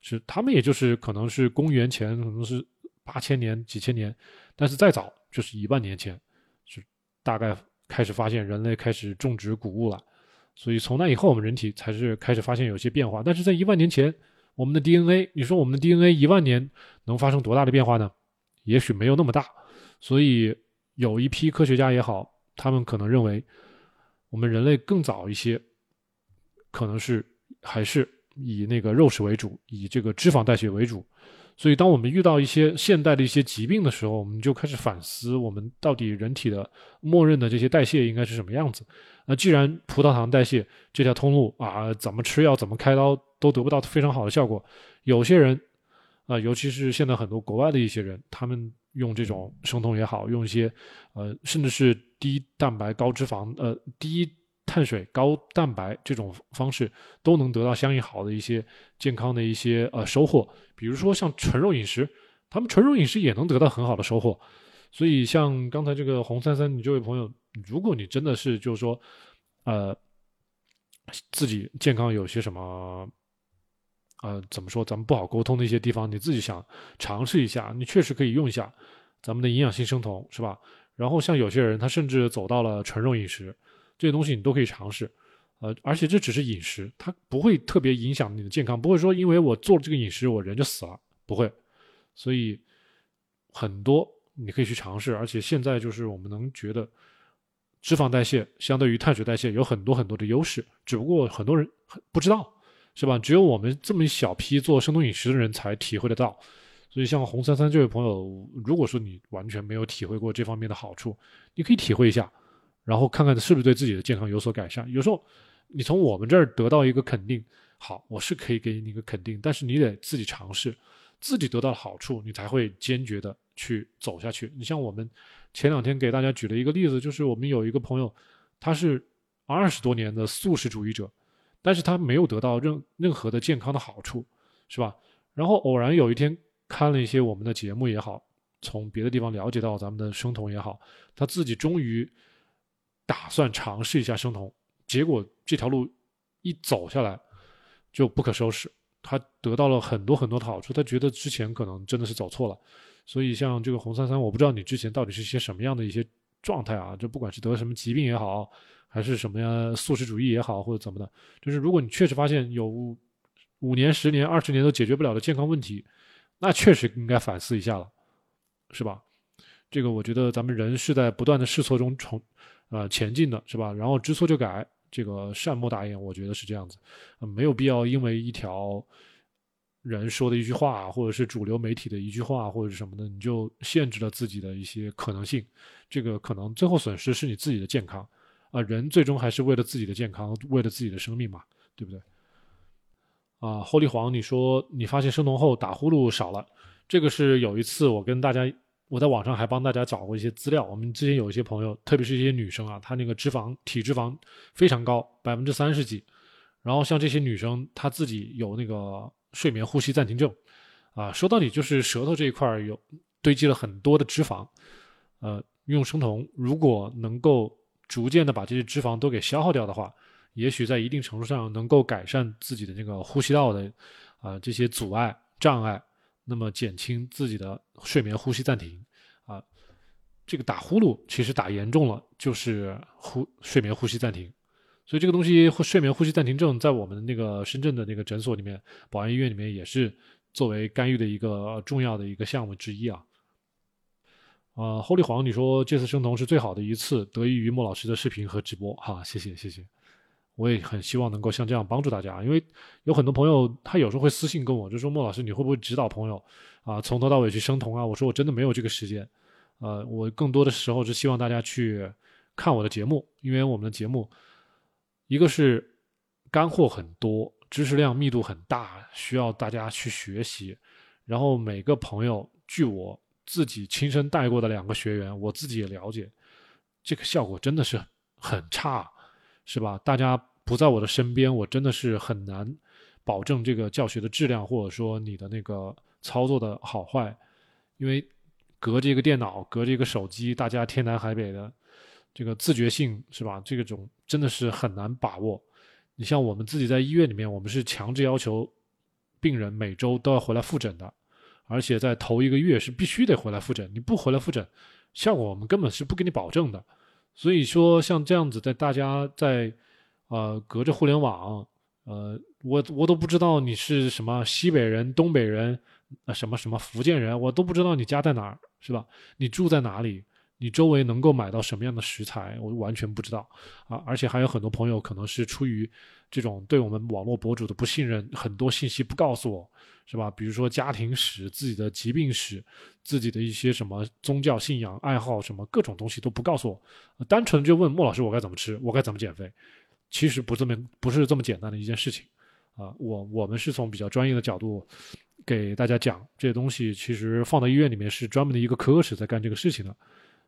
A: 是他们也就是可能是公元前可能是八千年几千年，但是再早就是一万年前，是大概开始发现人类开始种植谷物了，所以从那以后我们人体才是开始发现有些变化，但是在一万年前，我们的 DNA，你说我们的 DNA 一万年能发生多大的变化呢？也许没有那么大，所以有一批科学家也好。他们可能认为，我们人类更早一些，可能是还是以那个肉食为主，以这个脂肪代谢为主。所以，当我们遇到一些现代的一些疾病的时候，我们就开始反思，我们到底人体的默认的这些代谢应该是什么样子？那既然葡萄糖代谢这条通路啊，怎么吃药、怎么开刀都得不到非常好的效果，有些人啊，尤其是现在很多国外的一些人，他们。用这种生酮也好，用一些呃，甚至是低蛋白高脂肪呃低碳水高蛋白这种方式，都能得到相应好的一些健康的一些呃收获。比如说像纯肉饮食，他们纯肉饮食也能得到很好的收获。所以像刚才这个红三三，你这位朋友，如果你真的是就是说呃自己健康有些什么。呃，怎么说？咱们不好沟通的一些地方，你自己想尝试一下，你确实可以用一下咱们的营养性生酮，是吧？然后像有些人，他甚至走到了纯肉饮食，这些东西你都可以尝试。呃，而且这只是饮食，它不会特别影响你的健康，不会说因为我做了这个饮食，我人就死了，不会。所以很多你可以去尝试，而且现在就是我们能觉得脂肪代谢相对于碳水代谢有很多很多的优势，只不过很多人不知道。是吧？只有我们这么一小批做生酮饮食的人才体会得到。所以，像红三三这位朋友，如果说你完全没有体会过这方面的好处，你可以体会一下，然后看看是不是对自己的健康有所改善。有时候，你从我们这儿得到一个肯定，好，我是可以给你一个肯定，但是你得自己尝试，自己得到好处，你才会坚决的去走下去。你像我们前两天给大家举了一个例子，就是我们有一个朋友，他是二十多年的素食主义者。但是他没有得到任任何的健康的好处，是吧？然后偶然有一天看了一些我们的节目也好，从别的地方了解到咱们的生酮也好，他自己终于打算尝试一下生酮，结果这条路一走下来就不可收拾。他得到了很多很多的好处，他觉得之前可能真的是走错了。所以像这个红三三，我不知道你之前到底是些什么样的一些状态啊？就不管是得什么疾病也好。还是什么呀？素食主义也好，或者怎么的，就是如果你确实发现有五年、十年、二十年都解决不了的健康问题，那确实应该反思一下了，是吧？这个我觉得咱们人是在不断的试错中重呃前进的，是吧？然后知错就改，这个善莫大焉，我觉得是这样子，没有必要因为一条人说的一句话，或者是主流媒体的一句话，或者是什么的，你就限制了自己的一些可能性。这个可能最后损失是你自己的健康啊，人最终还是为了自己的健康，为了自己的生命嘛，对不对？啊，后立黄，你说你发现生酮后打呼噜少了，这个是有一次我跟大家，我在网上还帮大家找过一些资料。我们之前有一些朋友，特别是一些女生啊，她那个脂肪体脂肪非常高，百分之三十几。然后像这些女生，她自己有那个睡眠呼吸暂停症，啊，说到底就是舌头这一块有堆积了很多的脂肪。呃，用生酮如果能够逐渐的把这些脂肪都给消耗掉的话。也许在一定程度上能够改善自己的那个呼吸道的啊这些阻碍障碍，那么减轻自己的睡眠呼吸暂停啊，这个打呼噜其实打严重了就是呼睡眠呼吸暂停，所以这个东西睡眠呼吸暂停症在我们那个深圳的那个诊所里面，宝安医院里面也是作为干预的一个重要的一个项目之一啊。啊，后立黄，你说这次生酮是最好的一次，得益于莫老师的视频和直播，哈，谢谢谢谢。我也很希望能够像这样帮助大家，因为有很多朋友他有时候会私信跟我，就说莫老师你会不会指导朋友啊从头到尾去生酮啊？我说我真的没有这个时间，呃，我更多的时候是希望大家去看我的节目，因为我们的节目一个是干货很多，知识量密度很大，需要大家去学习。然后每个朋友，据我自己亲身带过的两个学员，我自己也了解，这个效果真的是很差，是吧？大家。不在我的身边，我真的是很难保证这个教学的质量，或者说你的那个操作的好坏，因为隔着一个电脑，隔着一个手机，大家天南海北的，这个自觉性是吧？这种真的是很难把握。你像我们自己在医院里面，我们是强制要求病人每周都要回来复诊的，而且在头一个月是必须得回来复诊，你不回来复诊，效果我们根本是不给你保证的。所以说，像这样子，在大家在呃，隔着互联网，呃，我我都不知道你是什么西北人、东北人，呃，什么什么福建人，我都不知道你家在哪儿，是吧？你住在哪里？你周围能够买到什么样的食材？我完全不知道啊！而且还有很多朋友可能是出于这种对我们网络博主的不信任，很多信息不告诉我，是吧？比如说家庭史、自己的疾病史、自己的一些什么宗教信仰、爱好什么各种东西都不告诉我，单纯就问莫老师我该怎么吃，我该怎么减肥？其实不这么不是这么简单的一件事情，啊，我我们是从比较专业的角度给大家讲这些东西。其实放到医院里面是专门的一个科室在干这个事情的，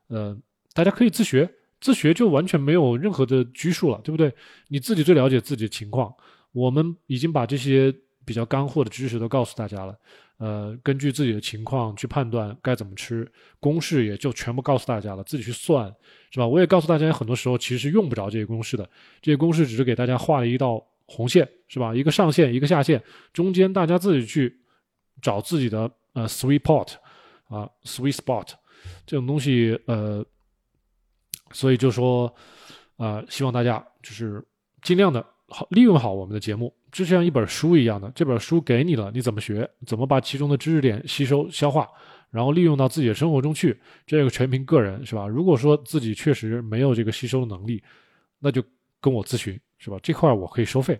A: 呃，大家可以自学，自学就完全没有任何的拘束了，对不对？你自己最了解自己的情况，我们已经把这些比较干货的知识都告诉大家了。呃，根据自己的情况去判断该怎么吃，公式也就全部告诉大家了，自己去算，是吧？我也告诉大家，很多时候其实是用不着这些公式的，这些公式只是给大家画了一道红线，是吧？一个上限，一个下限，中间大家自己去找自己的呃 sweet pot 啊 sweet spot 这种东西，呃，所以就说啊，希望大家就是尽量的好利用好我们的节目。就像一本书一样的，这本书给你了，你怎么学？怎么把其中的知识点吸收、消化，然后利用到自己的生活中去？这个全凭个人，是吧？如果说自己确实没有这个吸收能力，那就跟我咨询，是吧？这块我可以收费。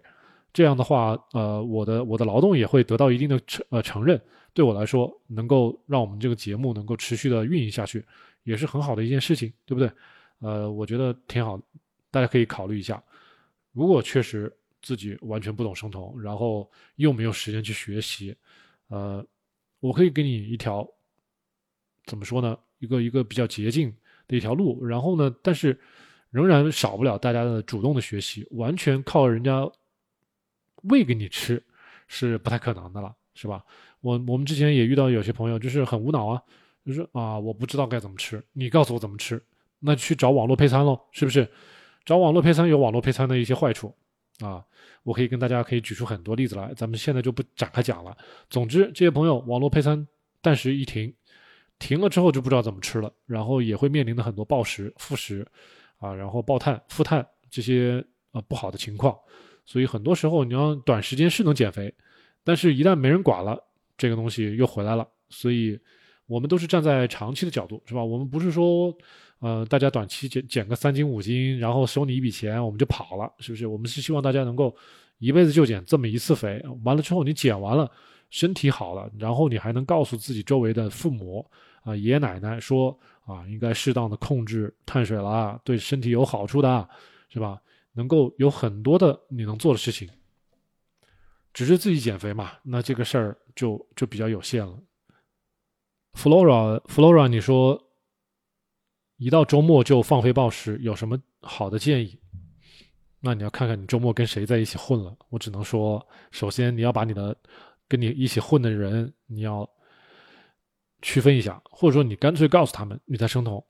A: 这样的话，呃，我的我的劳动也会得到一定的承呃承认。对我来说，能够让我们这个节目能够持续的运营下去，也是很好的一件事情，对不对？呃，我觉得挺好，大家可以考虑一下。如果确实，自己完全不懂生酮，然后又没有时间去学习，呃，我可以给你一条怎么说呢？一个一个比较捷径的一条路。然后呢，但是仍然少不了大家的主动的学习，完全靠人家喂给你吃是不太可能的了，是吧？我我们之前也遇到有些朋友就是很无脑啊，就是啊，我不知道该怎么吃，你告诉我怎么吃，那去找网络配餐喽，是不是？找网络配餐有网络配餐的一些坏处。啊，我可以跟大家可以举出很多例子来，咱们现在就不展开讲了。总之，这些朋友网络配餐暂时一停，停了之后就不知道怎么吃了，然后也会面临的很多暴食、复食，啊，然后爆碳、负碳这些呃不好的情况。所以很多时候你要短时间是能减肥，但是一旦没人管了，这个东西又回来了。所以我们都是站在长期的角度，是吧？我们不是说，呃，大家短期减减个三斤五斤，然后收你一笔钱，我们就跑了，是不是？我们是希望大家能够一辈子就减这么一次肥，完了之后你减完了，身体好了，然后你还能告诉自己周围的父母啊、爷爷奶奶说啊，应该适当的控制碳水了，对身体有好处的，是吧？能够有很多的你能做的事情。只是自己减肥嘛，那这个事儿就就比较有限了。Flora，Flora，你说一到周末就放飞暴食，有什么好的建议？那你要看看你周末跟谁在一起混了。我只能说，首先你要把你的跟你一起混的人，你要区分一下，或者说你干脆告诉他们你在生酮，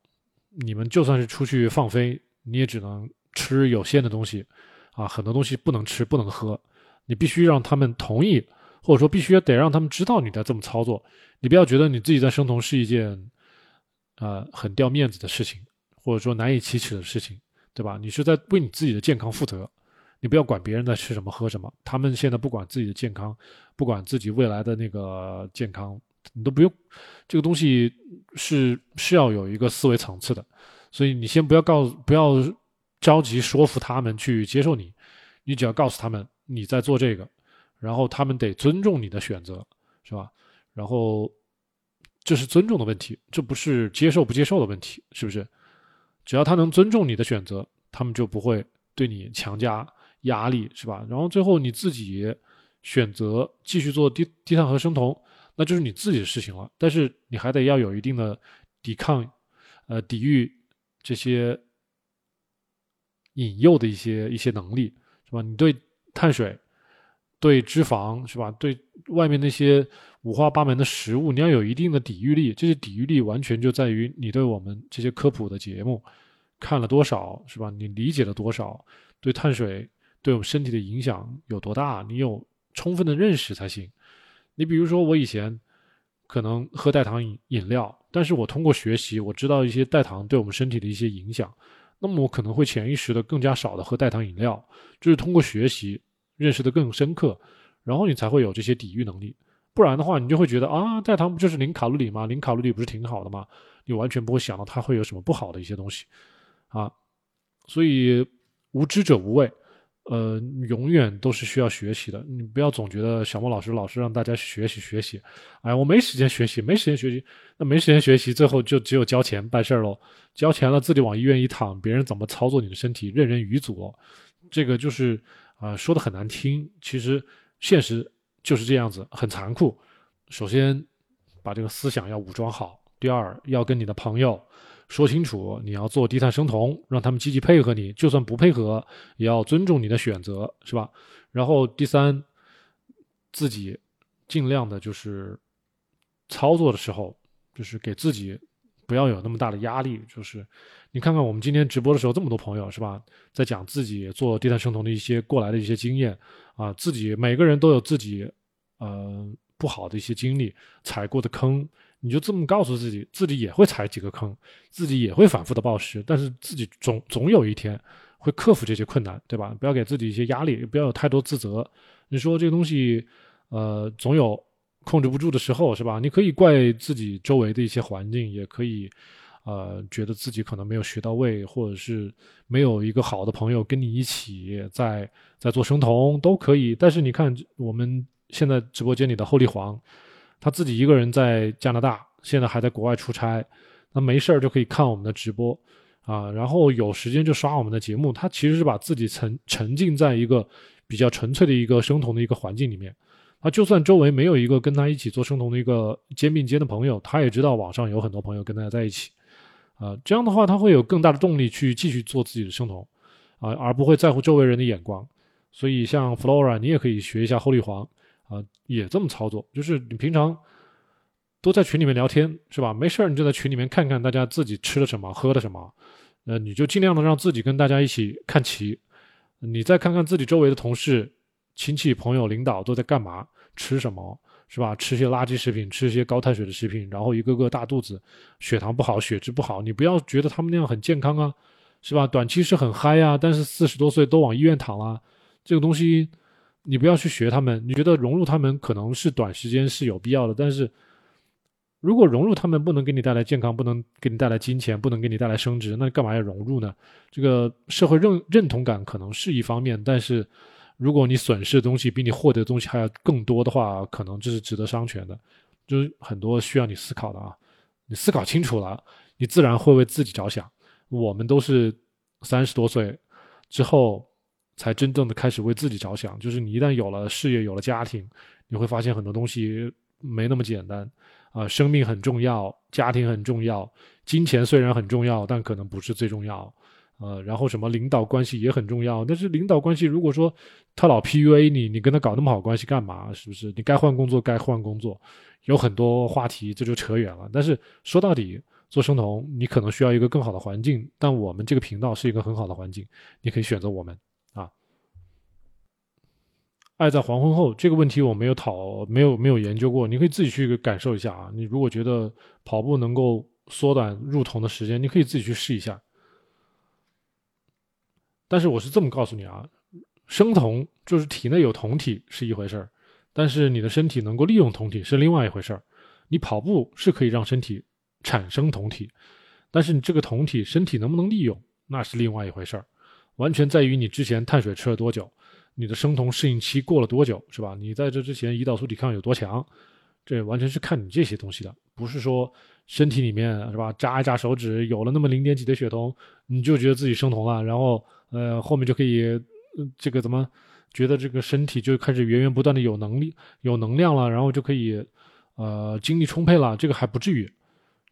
A: 你们就算是出去放飞，你也只能吃有限的东西，啊，很多东西不能吃不能喝，你必须让他们同意。或者说，必须得让他们知道你在这么操作。你不要觉得你自己在生酮是一件，呃，很掉面子的事情，或者说难以启齿的事情，对吧？你是在为你自己的健康负责。你不要管别人在吃什么喝什么，他们现在不管自己的健康，不管自己未来的那个健康，你都不用。这个东西是是要有一个思维层次的，所以你先不要告，不要着急说服他们去接受你，你只要告诉他们你在做这个。然后他们得尊重你的选择，是吧？然后这是尊重的问题，这不是接受不接受的问题，是不是？只要他能尊重你的选择，他们就不会对你强加压力，是吧？然后最后你自己选择继续做低低碳和生酮，那就是你自己的事情了。但是你还得要有一定的抵抗，呃，抵御这些引诱的一些一些能力，是吧？你对碳水。对脂肪是吧？对外面那些五花八门的食物，你要有一定的抵御力。这些抵御力完全就在于你对我们这些科普的节目看了多少，是吧？你理解了多少？对碳水对我们身体的影响有多大？你有充分的认识才行。你比如说，我以前可能喝代糖饮饮料，但是我通过学习，我知道一些代糖对我们身体的一些影响，那么我可能会潜意识的更加少的喝代糖饮料，就是通过学习。认识的更深刻，然后你才会有这些抵御能力。不然的话，你就会觉得啊，代糖不就是零卡路里吗？零卡路里不是挺好的吗？你完全不会想到它会有什么不好的一些东西啊。所以无知者无畏，呃，永远都是需要学习的。你不要总觉得小莫老师老是让大家学习学习，哎，我没时间学习，没时间学习，那没时间学习，最后就只有交钱办事儿喽。交钱了，自己往医院一躺，别人怎么操作你的身体，任人鱼族。这个就是。啊，说的很难听，其实现实就是这样子，很残酷。首先，把这个思想要武装好；第二，要跟你的朋友说清楚，你要做低碳生酮，让他们积极配合你，就算不配合，也要尊重你的选择，是吧？然后第三，自己尽量的就是操作的时候，就是给自己。不要有那么大的压力，就是你看看我们今天直播的时候，这么多朋友是吧，在讲自己做低碳生酮的一些过来的一些经验啊，自己每个人都有自己呃不好的一些经历，踩过的坑，你就这么告诉自己，自己也会踩几个坑，自己也会反复的暴食，但是自己总总有一天会克服这些困难，对吧？不要给自己一些压力，不要有太多自责。你说这个东西，呃，总有。控制不住的时候，是吧？你可以怪自己周围的一些环境，也可以，呃，觉得自己可能没有学到位，或者是没有一个好的朋友跟你一起在在做生酮，都可以。但是你看，我们现在直播间里的后立黄，他自己一个人在加拿大，现在还在国外出差，那没事儿就可以看我们的直播啊，然后有时间就刷我们的节目。他其实是把自己沉沉浸在一个比较纯粹的一个生酮的一个环境里面。啊，就算周围没有一个跟他一起做生酮的一个肩并肩的朋友，他也知道网上有很多朋友跟他在一起，啊，这样的话他会有更大的动力去继续做自己的生酮，啊，而不会在乎周围人的眼光。所以像 Flora，你也可以学一下后立煌，啊，也这么操作，就是你平常都在群里面聊天是吧？没事儿你就在群里面看看大家自己吃了什么，喝了什么，呃，你就尽量的让自己跟大家一起看齐，你再看看自己周围的同事。亲戚、朋友、领导都在干嘛？吃什么？是吧？吃些垃圾食品，吃些高碳水的食品，然后一个个大肚子，血糖不好，血脂不好。你不要觉得他们那样很健康啊，是吧？短期是很嗨呀，但是四十多岁都往医院躺啊，这个东西你不要去学他们。你觉得融入他们可能是短时间是有必要的，但是如果融入他们不能给你带来健康，不能给你带来金钱，不能给你带来升值，那干嘛要融入呢？这个社会认认同感可能是一方面，但是如果你损失的东西比你获得的东西还要更多的话，可能这是值得商榷的。就是很多需要你思考的啊，你思考清楚了，你自然会为自己着想。我们都是三十多岁之后才真正的开始为自己着想，就是你一旦有了事业，有了家庭，你会发现很多东西没那么简单。啊，生命很重要，家庭很重要，金钱虽然很重要，但可能不是最重要。呃，然后什么领导关系也很重要，但是领导关系如果说他老 PUA 你，你跟他搞那么好关系干嘛？是不是？你该换工作该换工作，有很多话题这就扯远了。但是说到底，做生酮你可能需要一个更好的环境，但我们这个频道是一个很好的环境，你可以选择我们啊。爱在黄昏后这个问题我没有讨没有没有研究过，你可以自己去感受一下啊。你如果觉得跑步能够缩短入酮的时间，你可以自己去试一下。但是我是这么告诉你啊，生酮就是体内有酮体是一回事儿，但是你的身体能够利用酮体是另外一回事儿。你跑步是可以让身体产生酮体，但是你这个酮体身体能不能利用那是另外一回事儿，完全在于你之前碳水吃了多久。你的生酮适应期过了多久，是吧？你在这之前胰岛素抵抗有多强？这完全是看你这些东西的，不是说身体里面是吧？扎一扎手指，有了那么零点几的血酮，你就觉得自己生酮了，然后呃后面就可以这个怎么觉得这个身体就开始源源不断的有能力、有能量了，然后就可以呃精力充沛了？这个还不至于，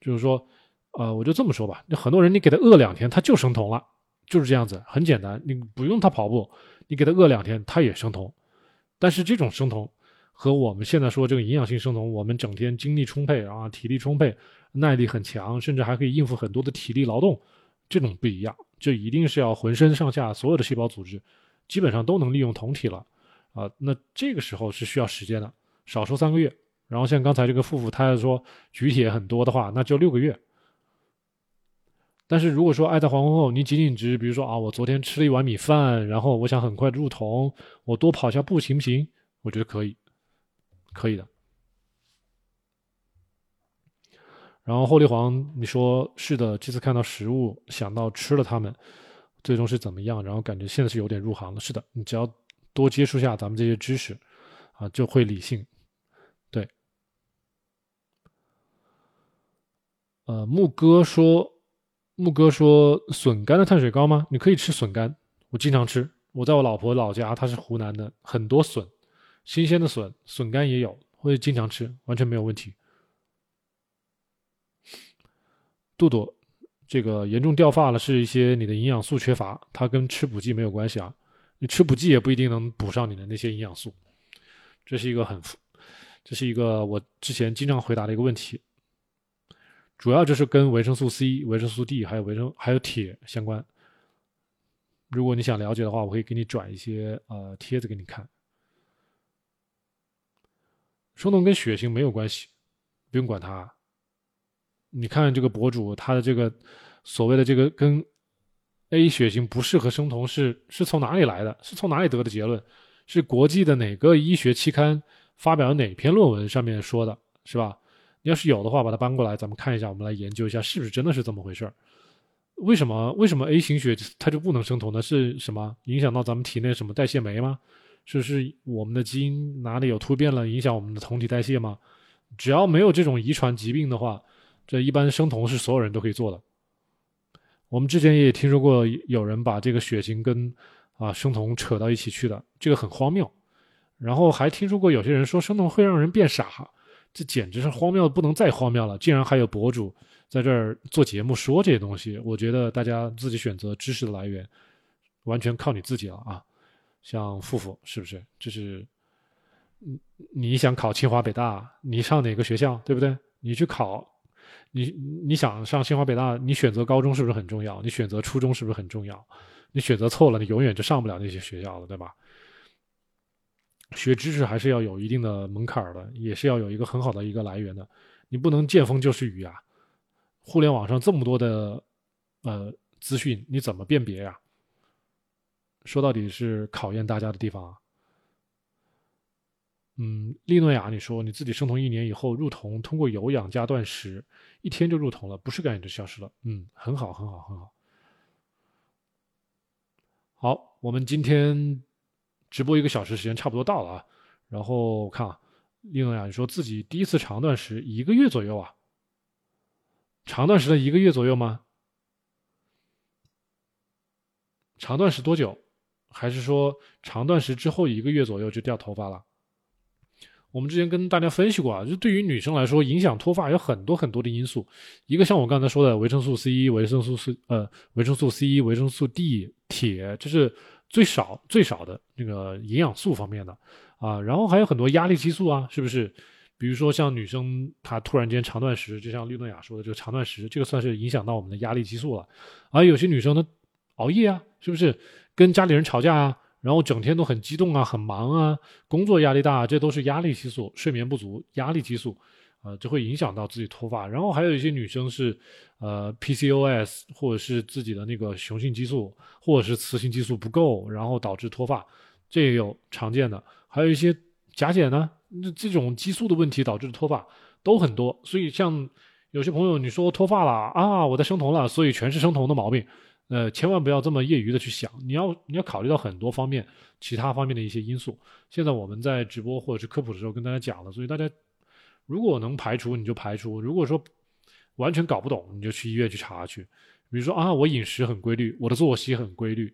A: 就是说呃我就这么说吧，很多人你给他饿两天，他就生酮了，就是这样子，很简单，你不用他跑步。你给他饿两天，他也生酮，但是这种生酮和我们现在说这个营养性生酮，我们整天精力充沛啊，体力充沛，耐力很强，甚至还可以应付很多的体力劳动，这种不一样，就一定是要浑身上下所有的细胞组织基本上都能利用酮体了啊。那这个时候是需要时间的，少说三个月。然后像刚才这个富富他要说举铁很多的话，那就六个月。但是如果说爱在黄昏后，你仅仅只是比如说啊，我昨天吃了一碗米饭，然后我想很快入酮，我多跑下步行不行？我觉得可以，可以的。然后后立黄，你说是的，这次看到食物，想到吃了它们，最终是怎么样？然后感觉现在是有点入行了。是的，你只要多接触下咱们这些知识，啊，就会理性。对。呃，木哥说。木哥说：“笋干的碳水高吗？你可以吃笋干，我经常吃。我在我老婆老家，她是湖南的，很多笋，新鲜的笋，笋干也有，会经常吃，完全没有问题。”杜杜，这个严重掉发了，是一些你的营养素缺乏，它跟吃补剂没有关系啊。你吃补剂也不一定能补上你的那些营养素，这是一个很，这是一个我之前经常回答的一个问题。主要就是跟维生素 C、维生素 D 还有维生还有铁相关。如果你想了解的话，我可以给你转一些呃帖子给你看。生酮跟血型没有关系，不用管它。你看这个博主他的这个所谓的这个跟 A 血型不适合生酮是是从哪里来的？是从哪里得的结论？是国际的哪个医学期刊发表哪篇论文上面说的，是吧？你要是有的话，把它搬过来，咱们看一下，我们来研究一下，是不是真的是这么回事儿？为什么为什么 A 型血它就不能生酮呢？是什么影响到咱们体内什么代谢酶吗？是是我们的基因哪里有突变了，影响我们的酮体代谢吗？只要没有这种遗传疾病的话，这一般生酮是所有人都可以做的。我们之前也听说过有人把这个血型跟啊生酮扯到一起去的，这个很荒谬。然后还听说过有些人说生酮会让人变傻。这简直是荒谬的不能再荒谬了！竟然还有博主在这儿做节目说这些东西，我觉得大家自己选择知识的来源，完全靠你自己了啊！像富富是不是？就是，你你想考清华北大，你上哪个学校，对不对？你去考，你你想上清华北大，你选择高中是不是很重要？你选择初中是不是很重要？你选择错了，你永远就上不了那些学校了，对吧？学知识还是要有一定的门槛的，也是要有一个很好的一个来源的。你不能见风就是雨啊！互联网上这么多的呃资讯，你怎么辨别呀？说到底是考验大家的地方啊。嗯，利诺亚，你说你自己生酮一年以后入酮，通过有氧加断食，一天就入酮了，不是感觉就消失了。嗯，很好，很好，很好。好，我们今天直播一个小时时间差不多到了啊。然后我看啊，利诺亚，你说自己第一次长断食一个月左右啊？长断食的一个月左右吗？长断食多久？还是说长断食之后一个月左右就掉头发了？我们之前跟大家分析过啊，就对于女生来说，影响脱发有很多很多的因素。一个像我刚才说的维生素 C、维生素 C 呃维生素 C、维生素 D、铁，这是最少最少的那个营养素方面的啊。然后还有很多压力激素啊，是不是？比如说像女生她突然间长断食，就像绿诺雅说的这个长断食，这个算是影响到我们的压力激素了。而有些女生呢熬夜啊，是不是跟家里人吵架啊？然后整天都很激动啊，很忙啊，工作压力大，这都是压力激素，睡眠不足，压力激素，呃，就会影响到自己脱发。然后还有一些女生是，呃，PCOS 或者是自己的那个雄性激素或者是雌性激素不够，然后导致脱发，这也有常见的。还有一些甲减呢，那这种激素的问题导致的脱发都很多。所以像有些朋友你说脱发了啊，我在生酮了，所以全是生酮的毛病。呃，千万不要这么业余的去想，你要你要考虑到很多方面，其他方面的一些因素。现在我们在直播或者是科普的时候跟大家讲了，所以大家如果能排除你就排除，如果说完全搞不懂，你就去医院去查去。比如说啊，我饮食很规律，我的作息很规律，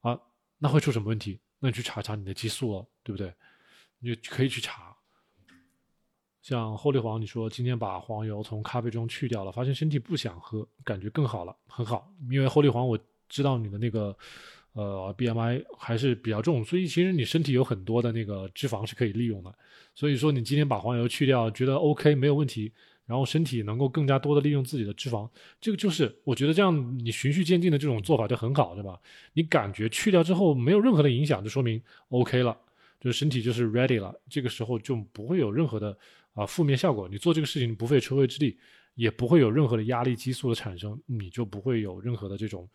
A: 啊，那会出什么问题？那你去查查你的激素了，对不对？你就可以去查。像后立黄，你说今天把黄油从咖啡中去掉了，发现身体不想喝，感觉更好了，很好。因为后立黄我知道你的那个呃 BMI 还是比较重，所以其实你身体有很多的那个脂肪是可以利用的。所以说你今天把黄油去掉，觉得 OK 没有问题，然后身体能够更加多的利用自己的脂肪，这个就是我觉得这样你循序渐进的这种做法就很好，对吧？你感觉去掉之后没有任何的影响，就说明 OK 了，就是身体就是 ready 了，这个时候就不会有任何的。啊，负面效果，你做这个事情不费吹灰之力，也不会有任何的压力激素的产生，你就不会有任何的这种，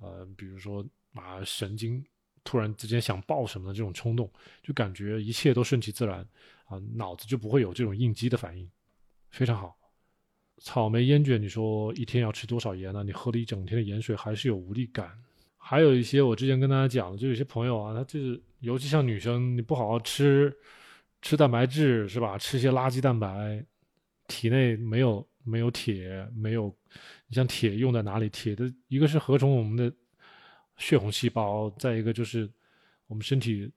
A: 呃，比如说啊，神经突然之间想爆什么的这种冲动，就感觉一切都顺其自然，啊，脑子就不会有这种应激的反应，非常好。草莓烟卷，你说一天要吃多少盐呢？你喝了一整天的盐水还是有无力感。还有一些我之前跟大家讲的，就有些朋友啊，他就是，尤其像女生，你不好好吃。吃蛋白质是吧？吃些垃圾蛋白，体内没有没有铁，没有。你像铁用在哪里？铁的一个是合成我们的血红细胞，再一个就是我们身体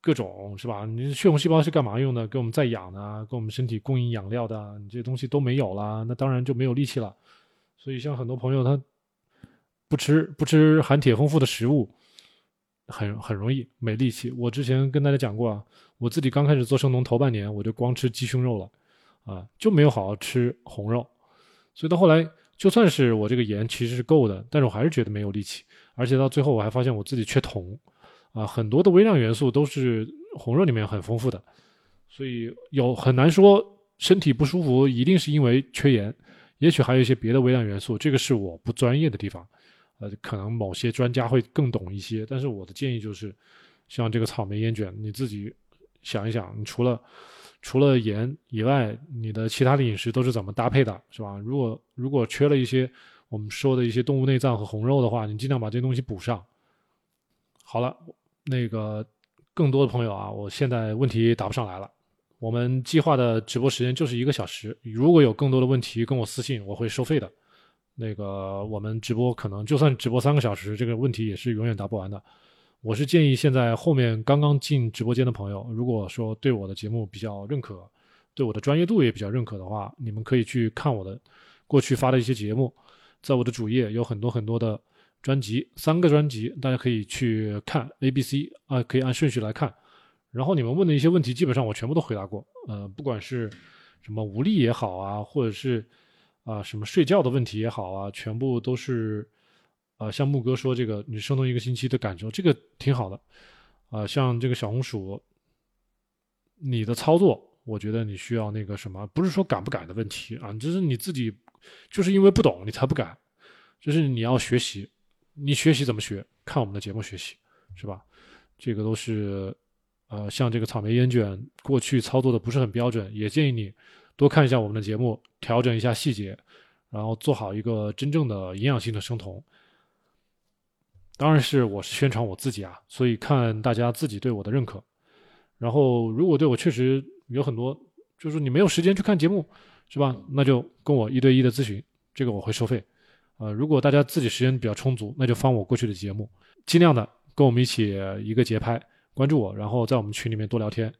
A: 各种是吧？你血红细胞是干嘛用的？给我们在养的，给我们身体供应养料的。你这些东西都没有了，那当然就没有力气了。所以像很多朋友他不吃不吃含铁丰富的食物。很很容易没力气。我之前跟大家讲过啊，我自己刚开始做生酮头半年，我就光吃鸡胸肉了，啊，就没有好好吃红肉。所以到后来，就算是我这个盐其实是够的，但是我还是觉得没有力气。而且到最后，我还发现我自己缺铜，啊，很多的微量元素都是红肉里面很丰富的，所以有很难说身体不舒服一定是因为缺盐，也许还有一些别的微量元素，这个是我不专业的地方。呃，可能某些专家会更懂一些，但是我的建议就是，像这个草莓烟卷，你自己想一想，你除了除了盐以外，你的其他的饮食都是怎么搭配的，是吧？如果如果缺了一些我们说的一些动物内脏和红肉的话，你尽量把这些东西补上。好了，那个更多的朋友啊，我现在问题答不上来了，我们计划的直播时间就是一个小时，如果有更多的问题跟我私信，我会收费的。那个我们直播可能就算直播三个小时，这个问题也是永远答不完的。我是建议现在后面刚刚进直播间的朋友，如果说对我的节目比较认可，对我的专业度也比较认可的话，你们可以去看我的过去发的一些节目，在我的主页有很多很多的专辑，三个专辑大家可以去看 A、B、C 啊，可以按顺序来看。然后你们问的一些问题，基本上我全部都回答过。呃，不管是什么无力也好啊，或者是。啊，什么睡觉的问题也好啊，全部都是，啊，像木哥说这个，你生酮一个星期的感受，这个挺好的，啊，像这个小红薯，你的操作，我觉得你需要那个什么，不是说敢不敢的问题啊，就是你自己就是因为不懂你才不敢，就是你要学习，你学习怎么学？看我们的节目学习，是吧？这个都是，呃，像这个草莓烟卷，过去操作的不是很标准，也建议你多看一下我们的节目，调整一下细节，然后做好一个真正的营养性的生酮。当然是我是宣传我自己啊，所以看大家自己对我的认可。然后如果对我确实有很多，就是你没有时间去看节目，是吧？那就跟我一对一的咨询，这个我会收费。呃，如果大家自己时间比较充足，那就翻我过去的节目，尽量的跟我们一起一个节拍，关注我，然后在我们群里面多聊天，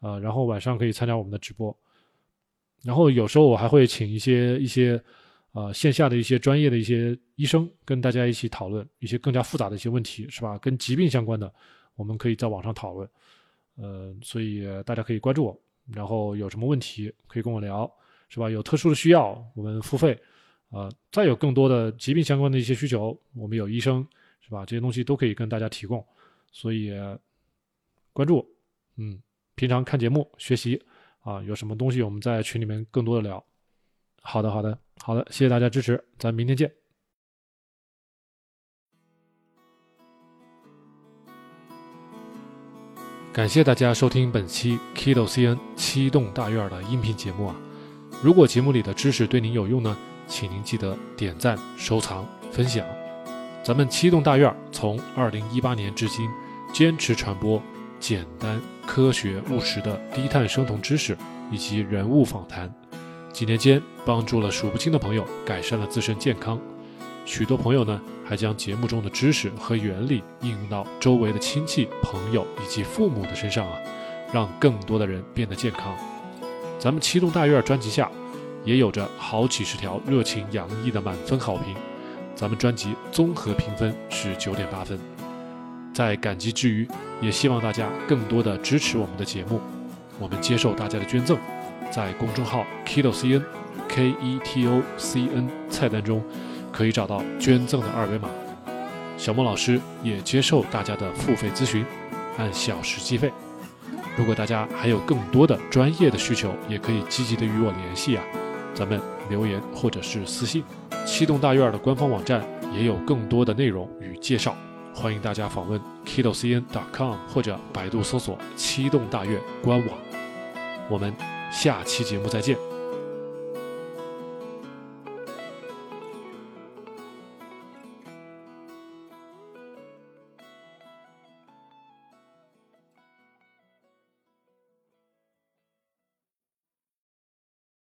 A: 呃，然后晚上可以参加我们的直播。然后有时候我还会请一些一些。呃，线下的一些专业的一些医生跟大家一起讨论一些更加复杂的一些问题，是吧？跟疾病相关的，我们可以在网上讨论。呃，所以大家可以关注我，然后有什么问题可以跟我聊，是吧？有特殊的需要，我们付费。呃，再有更多的疾病相关的一些需求，我们有医生，是吧？这些东西都可以跟大家提供。所以关注我，嗯，平常看节目学习啊，有什么东西我们在群里面更多的聊。好的，好的。好的，谢谢大家支持，咱明天见。感谢大家收听本期 Kido CN 七栋大院的音频节目啊！如果节目里的知识对您有用呢，请您记得点赞、收藏、分享。咱们七栋大院从二零一八年至今，坚持传播简单、科学、务实的低碳生酮知识以及人物访谈。几年间，帮助了数不清的朋友改善了自身健康。许多朋友呢，还将节目中的知识和原理应用到周围的亲戚、朋友以及父母的身上啊，让更多的人变得健康。咱们七栋大院专辑下，也有着好几十条热情洋溢的满分好评。咱们专辑综合评分是九点八分。在感激之余，也希望大家更多的支持我们的节目。我们接受大家的捐赠。在公众号 Keto CN K E T O C N 菜单中，可以找到捐赠的二维码。小莫老师也接受大家的付费咨询，按小时计费。如果大家还有更多的专业的需求，也可以积极的与我联系啊。咱们留言或者是私信。七栋大院的官方网站也有更多的内容与介绍，欢迎大家访问 KetoCN.com 或者百度搜索七栋大院官网。我们。下期节目再见。